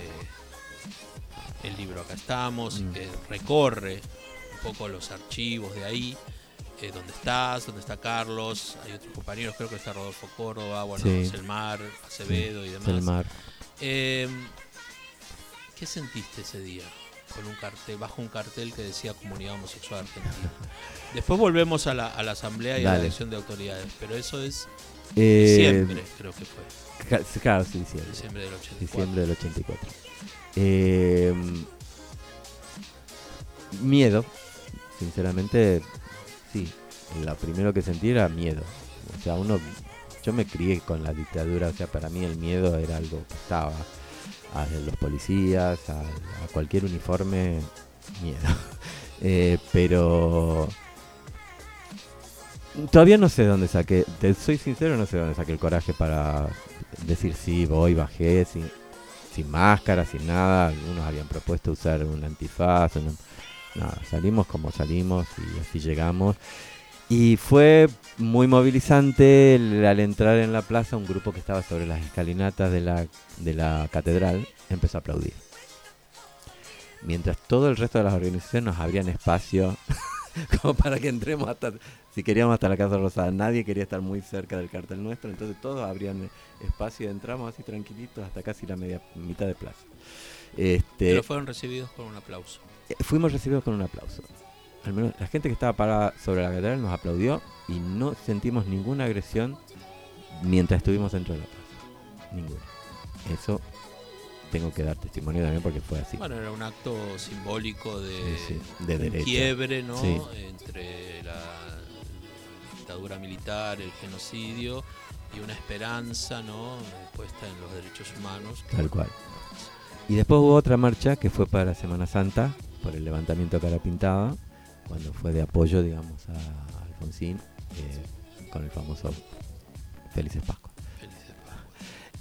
el libro Acá estamos, y Mm. que recorre poco los archivos de ahí. eh, donde estás, donde está Carlos, hay otros compañeros, creo que está Rodolfo Córdoba, bueno, Sí. Selmar, Acevedo y demás. Selmar. Eh, ¿Qué sentiste ese día? Con un cartel, bajo un cartel que decía Comunidad Homosexual Argentina. Después volvemos a la, a la asamblea y a la elección de autoridades, pero eso es Eh, diciembre, creo que fue. Claro, sí, diciembre. Diciembre del 84. Diciembre del 84. Eh, miedo, sinceramente, sí. Lo primero que sentí era miedo. O sea, uno, yo me crié con la dictadura, o sea, para mí el miedo era algo que estaba. A los policías, a, cualquier uniforme, miedo. Eh, pero todavía no sé dónde saqué, te soy sincero, no sé dónde saqué el coraje para decir sí, voy, bajé, sin, sin máscara, sin nada. Algunos habían propuesto usar un antifaz. una- nada, salimos como salimos y así llegamos. Y fue muy movilizante al entrar en la plaza un grupo que estaba sobre las escalinatas de la, de la catedral empezó a aplaudir. Mientras todo el resto de las organizaciones nos abrían espacio como para que entremos hasta, si queríamos hasta la Casa Rosada, nadie quería estar muy cerca del cartel nuestro, entonces todos abrían espacio y entramos así tranquilitos hasta casi la media mitad de plaza. Este, Pero fueron recibidos con un aplauso. eh, fuimos recibidos con un aplauso. al menos la gente que estaba parada sobre la catedral nos aplaudió y no sentimos ninguna agresión mientras estuvimos dentro de la plaza. Ninguna. Eso tengo que dar testimonio también porque fue así. Bueno, era un acto simbólico de, Sí, sí, de un quiebre, ¿no? Sí. Entre la dictadura militar, el genocidio y una esperanza, ¿no? Puesta en los derechos humanos. Tal cual. Y después hubo otra marcha que fue para Semana Santa, por el levantamiento cara pintada, cuando fue de apoyo, digamos, a Alfonsín, eh, con el famoso Felices Pascua. Felices Pascuas.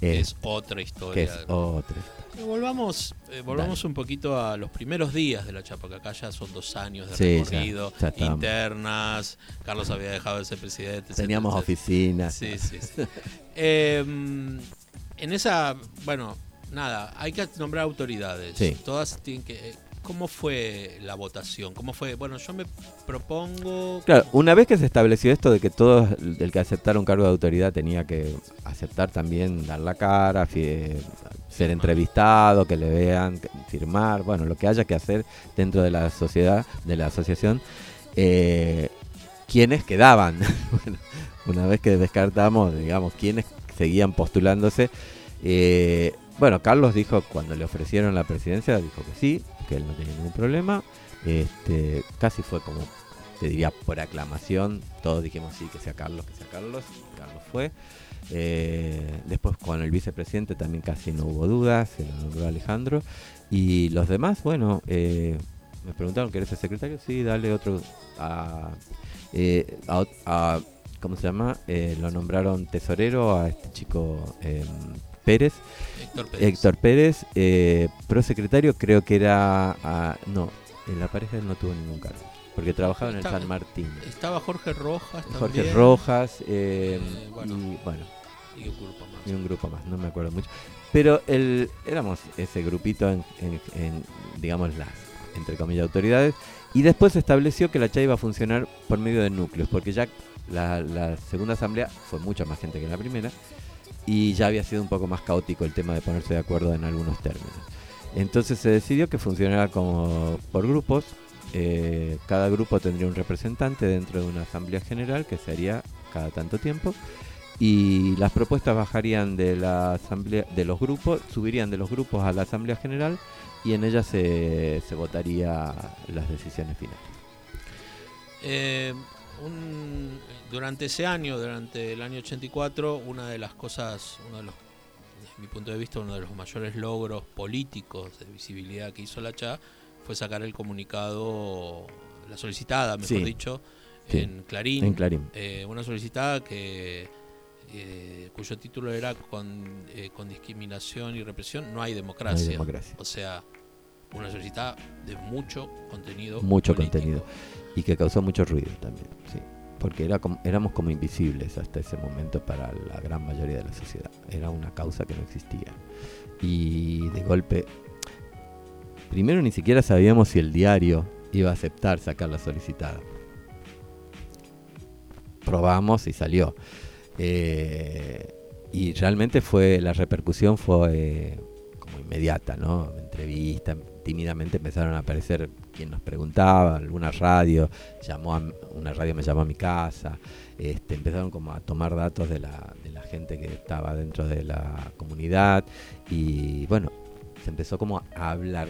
Eh, es otra que historia. es otra. Eh, Volvamos, eh, volvamos un poquito a los primeros días de la Chapa, que acá ya son dos años de Sí, ya- recorrido, ya internas, Carlos había dejado de ser presidente. Teníamos etcétera. oficinas. Sí, sí, sí. Eh, en esa, bueno, nada, hay que nombrar autoridades. Sí. Todas tienen que... ¿Cómo fue la votación? ¿Cómo fue? Bueno, yo me propongo... Claro, una vez que se estableció esto de que todo el que aceptara un cargo de autoridad tenía que aceptar también dar la cara, ser entrevistado, que le vean, firmar, bueno, lo que haya que hacer dentro de la sociedad, de la asociación, eh, quienes quedaban. Bueno, una vez que descartamos, digamos, quienes seguían postulándose, eh, bueno, Carlos dijo cuando le ofrecieron la presidencia, dijo que sí, que él no tenía ningún problema. Este, casi fue como, te diría, por aclamación. Todos dijimos sí, que sea Carlos, que sea Carlos. Carlos fue. Eh, después con el vicepresidente también casi no hubo dudas, se lo nombró Alejandro. Y los demás, bueno, eh, me preguntaron, ¿querés ser secretario? Sí, dale otro a, eh, a ¿cómo se llama? Eh, lo nombraron tesorero a este chico eh, Pérez. Héctor Pérez. Héctor Pérez, eh, prosecretario creo que era, ah, no, en la pareja él no tuvo ningún cargo, porque trabajaba en el San Martín. Estaba Jorge Rojas Jorge también. Rojas, eh, Eh, bueno. y bueno, Y un grupo más. y un grupo más, no me acuerdo mucho. Pero el, éramos ese grupito en, en- en, digamos, las, entre comillas, autoridades. Y después se estableció que la CHA iba a funcionar por medio de núcleos, porque ya la, la segunda asamblea fue mucha más gente que la primera. Y ya había sido un poco más caótico el tema de ponerse de acuerdo en algunos términos. Entonces se decidió que funcionara como por grupos. eh, cada grupo tendría un representante dentro de una asamblea general que se haría cada tanto tiempo y las propuestas bajarían de la asamblea de los grupos subirían de los grupos a la asamblea general y en ella se, se votaría las decisiones finales Eh, un- durante ese año, durante el año 84, una de las cosas, uno de los, desde mi punto de vista, uno de los mayores logros políticos de visibilidad que hizo la CHA fue sacar el comunicado, la solicitada, mejor Sí. dicho, Sí. en Clarín. en Clarín Eh, una solicitada que eh, cuyo título era con, eh, con discriminación y represión no hay no hay democracia. democracia O sea, una solicitada de mucho contenido. Mucho político. contenido. Y que causó mucho ruido también sí. Porque era como- éramos como invisibles hasta ese momento para la gran mayoría de la sociedad. Era una causa que no existía. Y de golpe primero ni siquiera sabíamos si el diario iba a aceptar sacar la solicitada. Probamos y salió. Eh, y realmente fue la repercusión fue eh, como inmediata no entrevista tímidamente empezaron a aparecer quien nos preguntaba alguna radio llamó a, una radio me llamó a mi casa este, empezaron como a tomar datos de la, de la gente que estaba dentro de la comunidad y bueno se empezó como a hablar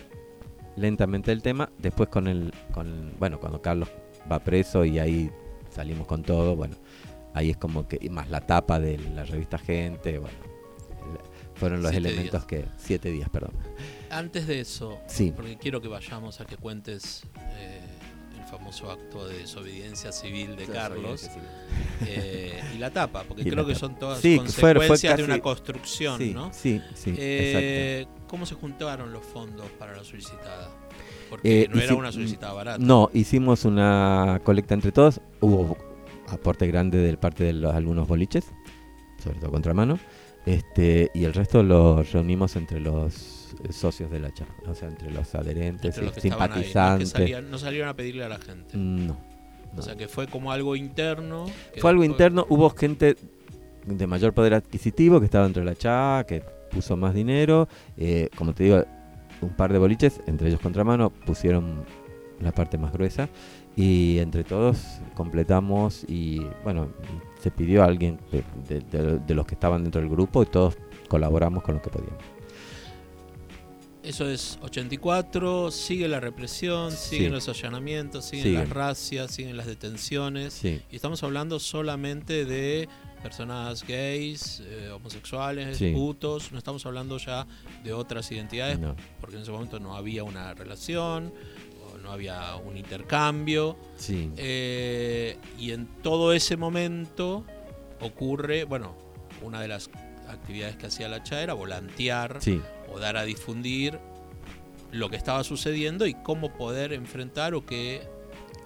lentamente del tema. Después con el con bueno cuando Carlos va preso y ahí salimos con todo bueno ahí es como que más la tapa de la revista gente bueno fueron los Siete elementos que siete días perdón Antes de eso, Sí. porque quiero que vayamos a que cuentes eh, el famoso acto de desobediencia civil de Carlos eh, y la tapa, porque Y creo que tapa. son todas Sí, que fue- fue consecuencias de una construcción, sí, ¿no? sí sí Eh, ¿Cómo se juntaron los fondos para la solicitada? Porque Eh, no era una solicitada barata. No, hicimos una colecta entre todos. Hubo aporte grande del parte de los algunos boliches, sobre todo contramano. Este, y el resto lo reunimos entre los eh, socios de la charla, o sea, entre los adherentes, Entre los y que estaban ahí, no, que simpatizantes. salían- no salieron a pedirle a la gente. No, O sea que fue como algo interno. que Fue algo después- interno, hubo gente de mayor poder adquisitivo que estaba dentro de la CHA, que puso más dinero. eh, como te digo, un par de boliches, entre ellos Contramano, pusieron la parte más gruesa, y entre todos completamos y bueno, se pidió a alguien de, de- de los que estaban dentro del grupo y todos colaboramos con lo que podíamos. Eso es 84, sigue la represión, siguen Sí. los allanamientos, siguen Sigue. las racias, siguen las detenciones. Sí, Y estamos hablando solamente de personas gays, eh, homosexuales, Sí. putos. No estamos hablando ya de otras identidades, no, porque en ese momento no había una relación, no había un intercambio. Eh, y en todo ese momento ocurre, bueno, una de las actividades que hacía la CHA era volantear sí, o dar a difundir lo que estaba sucediendo y cómo poder enfrentar o qué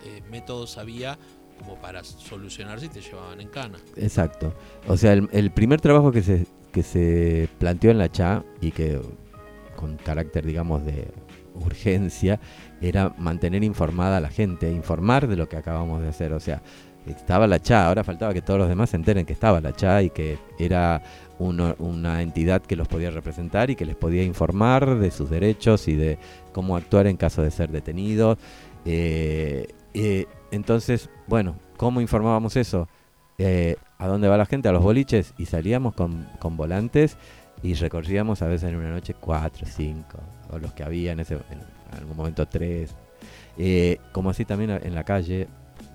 eh, métodos había como para solucionar si te llevaban en cana. exacto. O sea, el, el primer trabajo que se, que se planteó en la CHA y que con carácter, digamos, de urgencia, era mantener informada a la gente, informar de lo que acabamos de hacer. O sea, estaba la CHA, ahora faltaba que todos los demás se enteren que estaba la CHA y que era uno- una entidad que los podía representar y que les podía informar de sus derechos y de cómo actuar en caso de ser detenidos. Eh, eh, entonces, bueno, ¿cómo informábamos eso? Eh, ¿A dónde va la gente? A los boliches y salíamos con, con volantes y recorríamos a veces en una noche cuatro, cinco, o los que había en, ese, en algún momento tres. Eh, como así también en la calle,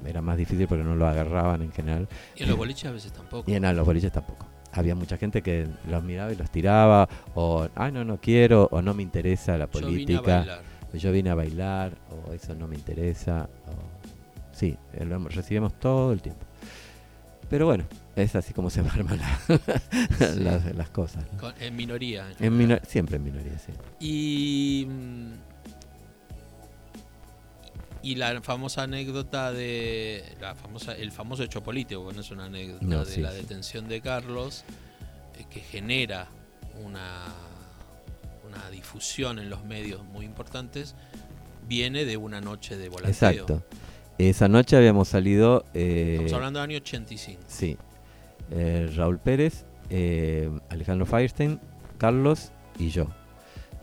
era más difícil porque no lo agarraban en general. Y en los boliches a veces tampoco. Y en los boliches tampoco. Había mucha gente que los miraba y los tiraba, o, ay, no, no quiero, o no me interesa la Yo vine a política, bailar. yo vine a bailar, o eso no me interesa. o- Sí, lo recibimos todo el tiempo. Pero bueno, es así como se arman la- las, las cosas. ¿no? Con- en minoría. en En general. minor- siempre en minoría, sí. Y, mm, y la famosa anécdota de la famosa el famoso hecho político, no es una anécdota No, de sí, la sí. detención de Carlos, eh, que genera una, una difusión en los medios muy importantes, viene de una noche de volanteo. Exacto. Esa noche habíamos salido... eh, Estamos hablando del año 85. Sí. Eh, Raúl Pérez, eh, Alejandro Firestein, Carlos y yo.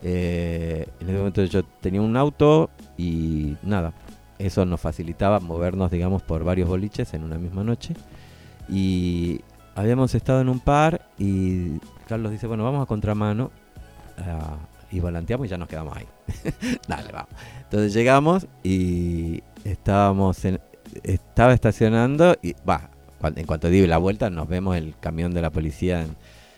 Eh, en ese momento yo tenía un auto y nada, eso nos facilitaba movernos, digamos, por varios boliches en una misma noche. Y habíamos estado en un par y Carlos dice, bueno, vamos a contramano ah, y volanteamos y ya nos quedamos ahí. Dale, vamos. Entonces llegamos y estábamos en, estaba estacionando y va, en cuanto di la vuelta nos vemos el camión de la policía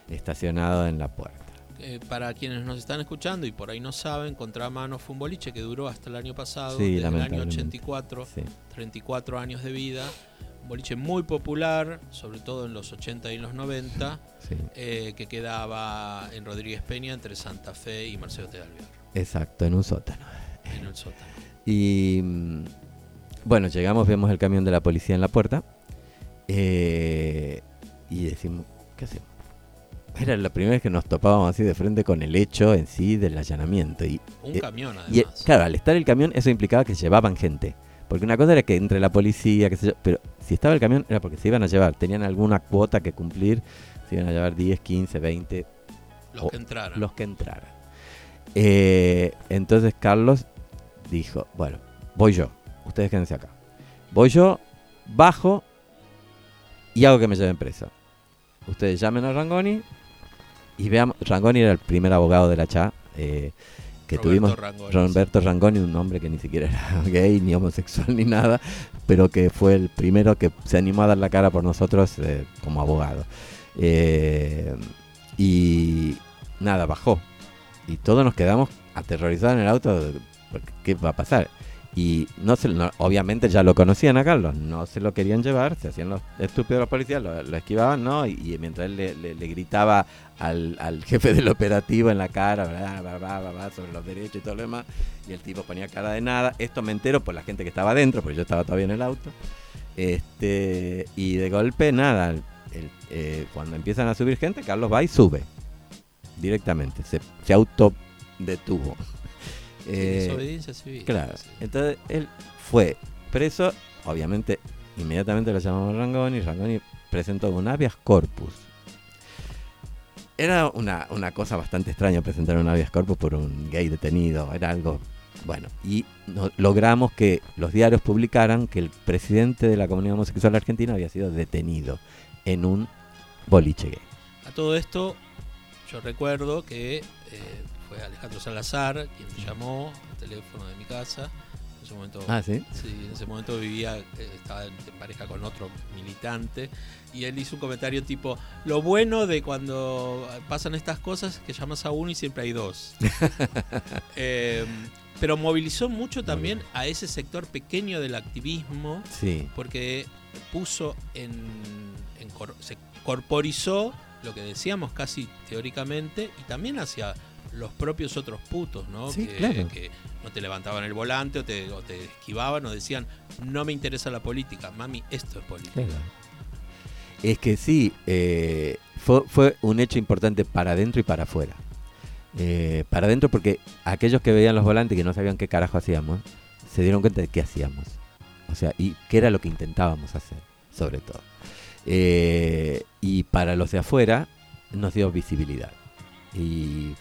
estacionado en la puerta. Eh, para quienes nos están escuchando y por ahí no saben, Contramano fue un boliche que duró hasta el año pasado, Sí, desde el año lamentablemente. 84. Sí, 34 años de vida, un boliche muy popular, sobre todo en los 80 y en los 90, sí, eh, que quedaba en Rodríguez Peña entre Santa Fe y Marcelo T. Alvear, exacto, en un sótano. en el sótano. Y mm, bueno, llegamos, vemos el camión de la policía en la puerta eh, y decimos, ¿qué hacemos? Era la primera vez que nos topábamos así de frente con el hecho en sí del allanamiento. Y, Un Eh, camión y, eh, además. claro, al estar el camión eso implicaba que llevaban gente. Porque una cosa era que entre la policía, qué sé yo, pero si estaba el camión era porque se iban a llevar, tenían alguna cuota que cumplir, se iban a llevar 10, 15, 20, los o- que entraron. los que entraran. Eh, entonces Carlos dijo, bueno, voy yo, ustedes quédense acá. Voy yo, bajo y hago que me lleven preso. Ustedes llamen a Rangoni y veamos, Rangoni era el primer abogado de la CHA eh, que Roberto tuvimos. Rangoni, Roberto Rangoni, un hombre que ni siquiera era gay, ni homosexual, ni nada, pero que fue el primero que se animó a dar la cara por nosotros eh, como abogado. Eh, y nada, bajó. Y todos nos quedamos aterrorizados en el auto. ¿Qué va a pasar? Y no se, no- obviamente ya lo conocían a Carlos, no se lo querían llevar, se hacían los estúpidos los policías, lo, esquivaban, ¿no? Y, mientras él le, gritaba al, al jefe del operativo en la cara, bla, bla, bla, sobre los derechos y todo lo demás, y el tipo ponía cara de nada. Esto me entero por la gente que estaba adentro, porque yo estaba todavía en el auto. Este, y de golpe, nada, el- eh, cuando empiezan a subir gente, Carlos va y sube directamente, se, se autodetuvo. Eh, desobediencia civil. Claro. Sí. Entonces él fue preso, obviamente, inmediatamente lo llamamos Rangoni, Rangoni presentó un habeas corpus. Era una, una cosa bastante extraña presentar un habeas corpus por un gay detenido, era algo Bueno, y no- logramos que los diarios publicaran que el presidente de la comunidad homosexual argentina había sido detenido en un boliche gay. A todo esto, yo recuerdo que eh, fue Alejandro Salazar quien me llamó al teléfono de mi casa. En ese momento, Ah, ¿sí? sí, en ese momento vivía, eh, estaba en pareja con otro militante. Y él hizo un comentario tipo: Lo bueno de cuando pasan estas cosas es que llamas a uno y siempre hay dos. Eh, pero movilizó mucho también a ese sector pequeño del activismo Sí, porque puso en, en se corporizó lo que decíamos casi teóricamente y también hacia los propios otros putos, ¿no? Sí, que, claro. que no te levantaban el volante o te, o te esquivaban o decían, no me interesa la política, mami, esto es política. claro. Es que sí, eh, fue, fue un hecho importante para adentro y para afuera. Eh, para adentro porque aquellos que veían los volantes y que no sabían qué carajo hacíamos, se dieron cuenta de qué hacíamos. O sea, y qué era lo que intentábamos hacer, sobre todo. Eh, y para los de afuera nos dio visibilidad. Y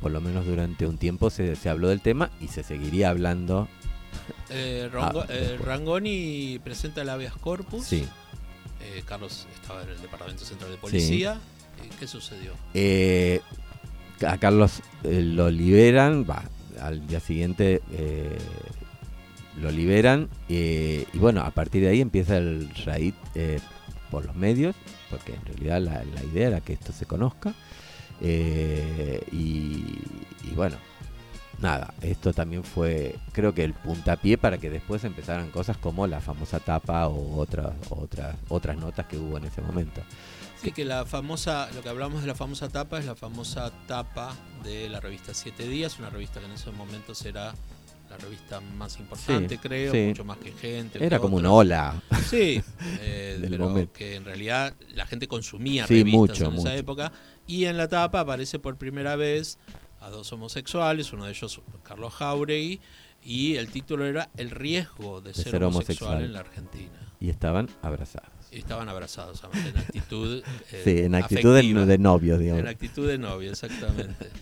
por lo menos durante un tiempo se, se habló del tema y se seguiría hablando. Eh, Ah, eh. Rangoni presenta el habeas corpus. Sí. Eh, Carlos estaba en el Departamento Central de Policía. Eh, ¿Qué sucedió? Eh, a Carlos eh, lo liberan, va, al día siguiente lo liberan y bueno, a partir de ahí empieza el eh, por los medios, porque en realidad la, la idea era que esto se conozca eh, y, y bueno, nada, esto también fue creo que el puntapié para que después empezaran cosas como la famosa tapa o otras otras otras notas que hubo en ese momento. Sí, que la famosa, lo que hablamos de la famosa tapa es la famosa tapa de la revista Siete Días, una revista que en esos momentos era la revista más importante, Sí, creo, sí. mucho más que gente. Era como una ola. Sí, eh, pero momento. que en realidad la gente consumía Sí, revistas mucho, en esa mucho. época. Y en la tapa aparece por primera vez a dos homosexuales, uno de ellos Carlos Jauregui, y el título era El riesgo de, ser, ser homosexual, homosexual. en la Argentina. y estaban abrazados. Y estaban abrazados, en actitud. eh, Sí, en actitud de, afectiva. de novios, digamos. En actitud de novio, exactamente.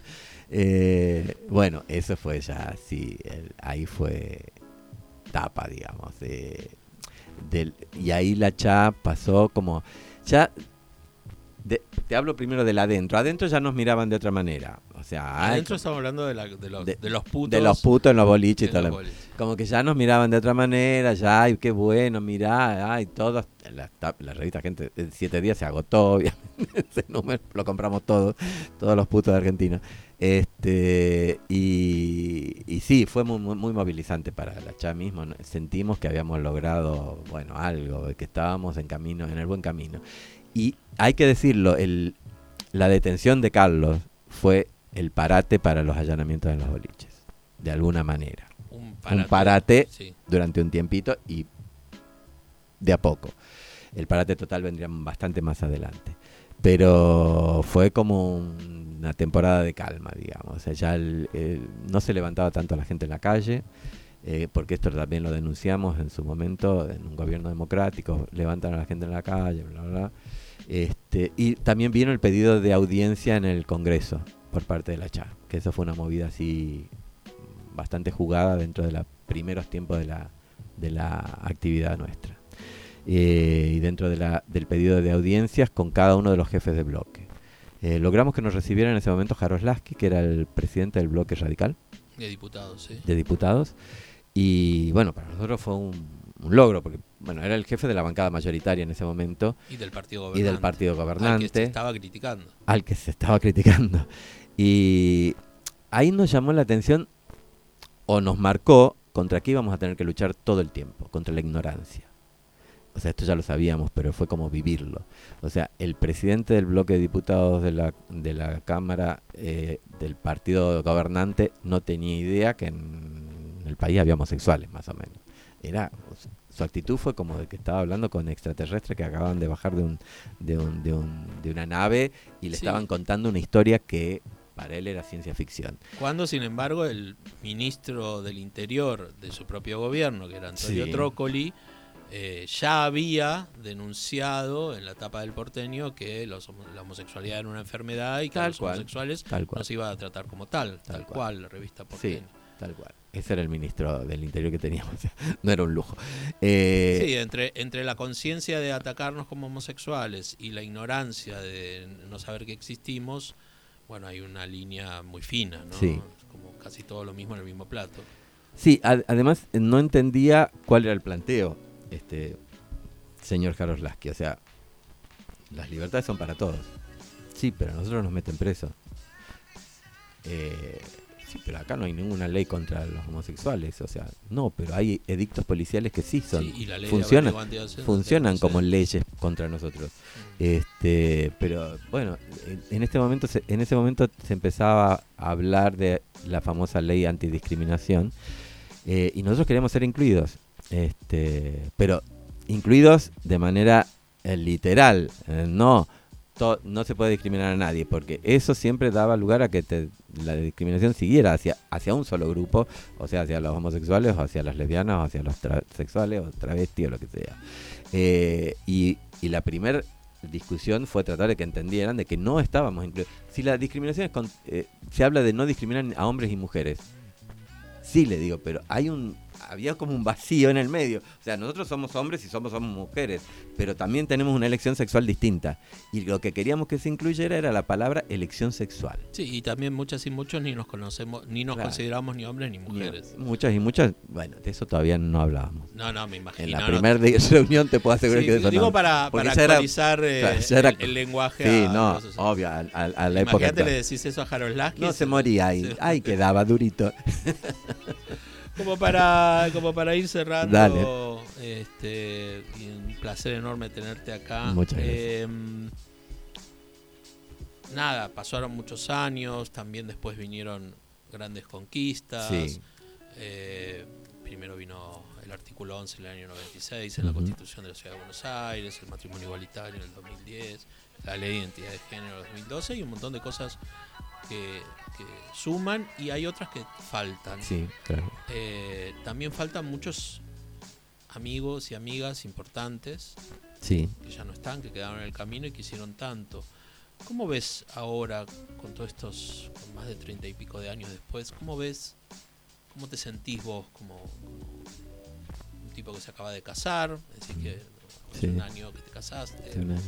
Eh, bueno, eso fue ya, sí, el- ahí fue tapa, digamos. de- del, y ahí la cha pasó como, ya, de- te hablo primero del adentro. Adentro ya nos miraban de otra manera. O sea, Adentro estamos hablando de, la- de los, De- los putos. de los putos en los boliches y todo los lo- boliches. Como que ya nos miraban de otra manera, ya, ay, qué bueno, mirá, ay, todos, la, la revista Gente, en siete días se agotó, obviamente, ese número lo compramos todos, todos los putos de Argentina. Este, y, y sí, fue muy, muy, muy movilizante para la CHA mismo, sentimos que habíamos logrado, bueno, algo, que estábamos en camino, en el buen camino. Y hay que decirlo, el, la detención de Carlos fue el parate para los allanamientos en los boliches, de alguna manera Un un parate Sí. durante un tiempito y de a poco. El parate total vendría bastante más adelante. Pero fue como un- una temporada de calma, digamos. O sea, ya el- el- no se levantaba tanto la gente en la calle, eh, porque esto también lo denunciamos en su momento, en un gobierno democrático, levantan a la gente en la calle, bla, bla, bla. Este, y también vino el pedido de audiencia en el Congreso por parte de la CHA, que eso fue una movida así bastante jugada dentro de los primeros tiempos de la, de la actividad nuestra. Eh, y dentro de la, del pedido de audiencias con cada uno de los jefes de bloque. Eh, logramos que nos recibiera en ese momento Jaroslavski, que era el presidente del bloque radical De diputados, sí. de diputados. Y bueno, para nosotros fue un, un logro, porque bueno, era el jefe de la bancada mayoritaria en ese momento Y del partido y gobernante. del partido al que se gobernante estaba criticando. al que se estaba criticando. Y ahí nos llamó la atención o nos marcó contra qué íbamos a tener que luchar todo el tiempo, contra la ignorancia. O sea, esto ya lo sabíamos, pero fue como vivirlo. O sea, el presidente del bloque de diputados de la, de la Cámara eh, del partido gobernante no tenía idea que en el país había homosexuales, más o menos. Era, o sea, su actitud fue como de que estaba hablando con extraterrestres que acababan de bajar de, un, de, un, de, un- de una nave y le Sí. estaban contando una historia que para él era ciencia ficción. Cuando, sin embargo, el ministro del Interior de su propio gobierno, que era Antonio Sí. Trócoli, eh, ya había denunciado en la etapa del porteño que los la homosexualidad era una enfermedad y que a los cual, homosexuales Tal cual. no se iba a tratar como tal, tal, Tal cual. cual. la revista porteño. Tal cual. Ese era el ministro del Interior que teníamos. no era un lujo. Eh, sí, entre, entre la conciencia de atacarnos como homosexuales y la ignorancia de no saber que existimos, bueno, hay una línea muy fina, ¿no? Sí. Como casi todo lo mismo en el mismo plato. Sí, ad- además no entendía cuál era el planteo, este señor Carlos Lasky. O sea, las libertades son para todos. Sí, pero a nosotros nos meten presos. Eh, sí, pero acá no hay ninguna ley contra los homosexuales. O sea, no, pero hay edictos policiales que sí son. Sí, y la ley funcionan, funcionan como leyes contra nosotros. Mm. Este, pero bueno, en- este momento se, en ese momento se empezaba a hablar de la famosa ley antidiscriminación eh, y nosotros queríamos ser incluidos, este, pero incluidos de manera eh, literal, eh, no no se puede discriminar a nadie, porque eso siempre daba lugar a que te- la discriminación siguiera hacia, hacia un solo grupo, o sea, hacia los homosexuales, o hacia las lesbianas, o hacia los transexuales, o travestis, o lo que sea. Eh, y, y la primera discusión fue tratar de que entendieran de que no estábamos incluidos. Si la discriminación es con- eh, se habla de no discriminar a hombres y mujeres, sí le digo, pero hay un había como un vacío en el medio. O sea, nosotros somos hombres y somos, somos mujeres, pero también tenemos una elección sexual distinta. Y lo que queríamos que se incluyera era la palabra elección sexual. Sí, y también muchas y muchos ni nos conocemos, ni nos Claro. consideramos ni hombres ni mujeres. Muchas y muchas, bueno, de eso todavía no hablábamos. No, no, me imagino. En la no. primera de- reunión te puedo asegurar Sí, que de eso digo no. para, para ya era- actualizar eh, era- el, el lenguaje. Sí, a no, obvio, a, a- a la época. Imagínate, le decís eso a Harold Lasky. No se moría ahí, ahí quedaba durito. Como para, como para ir cerrando, Dale. este, un placer enorme tenerte acá. Muchas gracias. Em, nada, pasaron muchos años, también después vinieron grandes conquistas. Sí. Eh, primero vino el artículo 11 en el año 96 en la Ujú. Constitución de la Ciudad de Buenos Aires, el matrimonio igualitario en el 2010, la ley de identidad de género en el 2012 y un montón de cosas que, que suman y hay otras que faltan. Sí, claro. Eh, también faltan muchos amigos y amigas importantes Sí. que ya no están, que quedaron en el camino y que hicieron tanto. ¿Cómo ves ahora, con todos estos, con más de treinta y pico de años después, cómo ves, cómo te sentís vos como, como un tipo que se acaba de casar, es decir, que hace Sí. un año que te casaste, un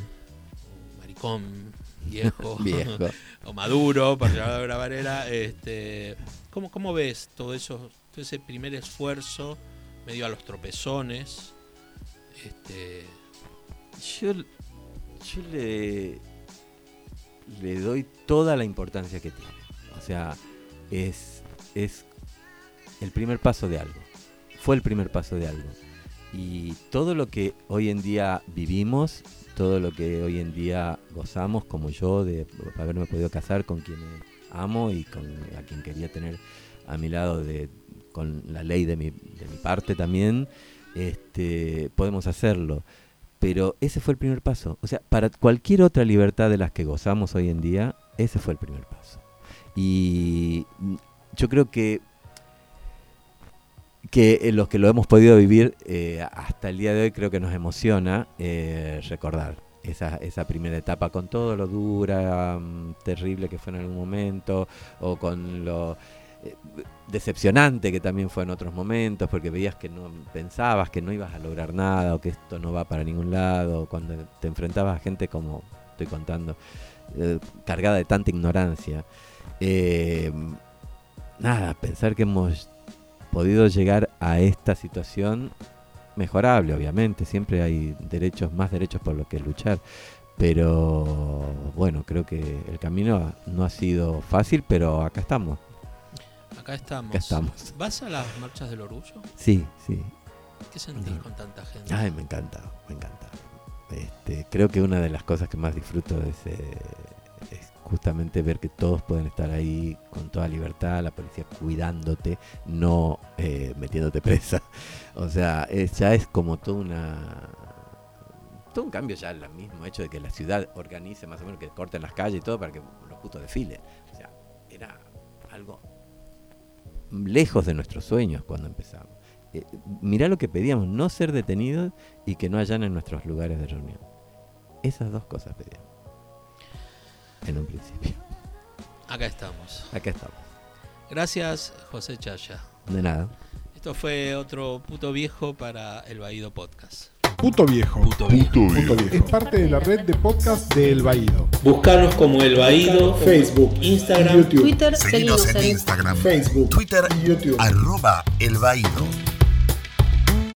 maricón viejo, Viejo. o maduro, para llevarlo de una manera, este, ¿cómo, ¿cómo ves todo eso, todo ese primer esfuerzo medio a los tropezones? Este, Yo, yo le, le doy toda la importancia que tiene. O sea, es, es el primer paso de algo. Fue el primer paso de algo. Y todo lo que hoy en día vivimos, todo lo que hoy en día gozamos, como yo, de haberme podido casar con quien amo y con a quien quería tener a mi lado de, con la ley de mi, de mi parte también, este, podemos hacerlo. Pero ese fue el primer paso. O sea, para cualquier otra libertad de las que gozamos hoy en día, ese fue el primer paso. Y yo creo que que eh, los que lo hemos podido vivir eh, hasta el día de hoy creo que nos emociona eh, recordar esa, primera etapa con todo lo dura, mm, terrible que fue en algún momento, o con lo decepcionante que también fue en otros momentos, porque veías que no pensabas que no ibas a lograr nada, o que esto no va para ningún lado, cuando te enfrentabas a gente como estoy contando, cargada de tanta ignorancia. Nada, pensar que hemos podido llegar a esta situación mejorable, obviamente, siempre hay derechos, más derechos por los que luchar, pero bueno, creo que el camino no ha sido fácil, pero acá estamos, acá estamos. acá estamos. ¿Vas a las marchas del orgullo? Sí, sí. ¿Qué sentís con tanta gente? Ay, me encanta, me encanta. Este, creo que una de las cosas que más disfruto es, eh, es justamente ver que todos pueden estar ahí con toda libertad, la policía cuidándote, no eh, metiéndote presa. O sea, es- ya es como toda una todo un cambio ya el mismo hecho de que la ciudad organice más o menos que corten las calles y todo para que los putos desfilen. O sea, era algo lejos de nuestros sueños cuando empezamos. Eh, mirá lo que pedíamos, no ser detenidos y que no allanen nuestros lugares de reunión. Esas dos cosas pedíamos. En un principio. Acá estamos. Acá estamos. Gracias, José Chaya. De nada. Esto fue otro puto viejo para el Baído Podcast. Puto viejo. Puto viejo. Puto viejo. Es parte de la red de podcast de El Baído. Buscarnos como El Baído, Facebook, Instagram, YouTube, Twitter, Seguinos seguinos en en Instagram, Facebook Twitter y YouTube. arroba El Baído.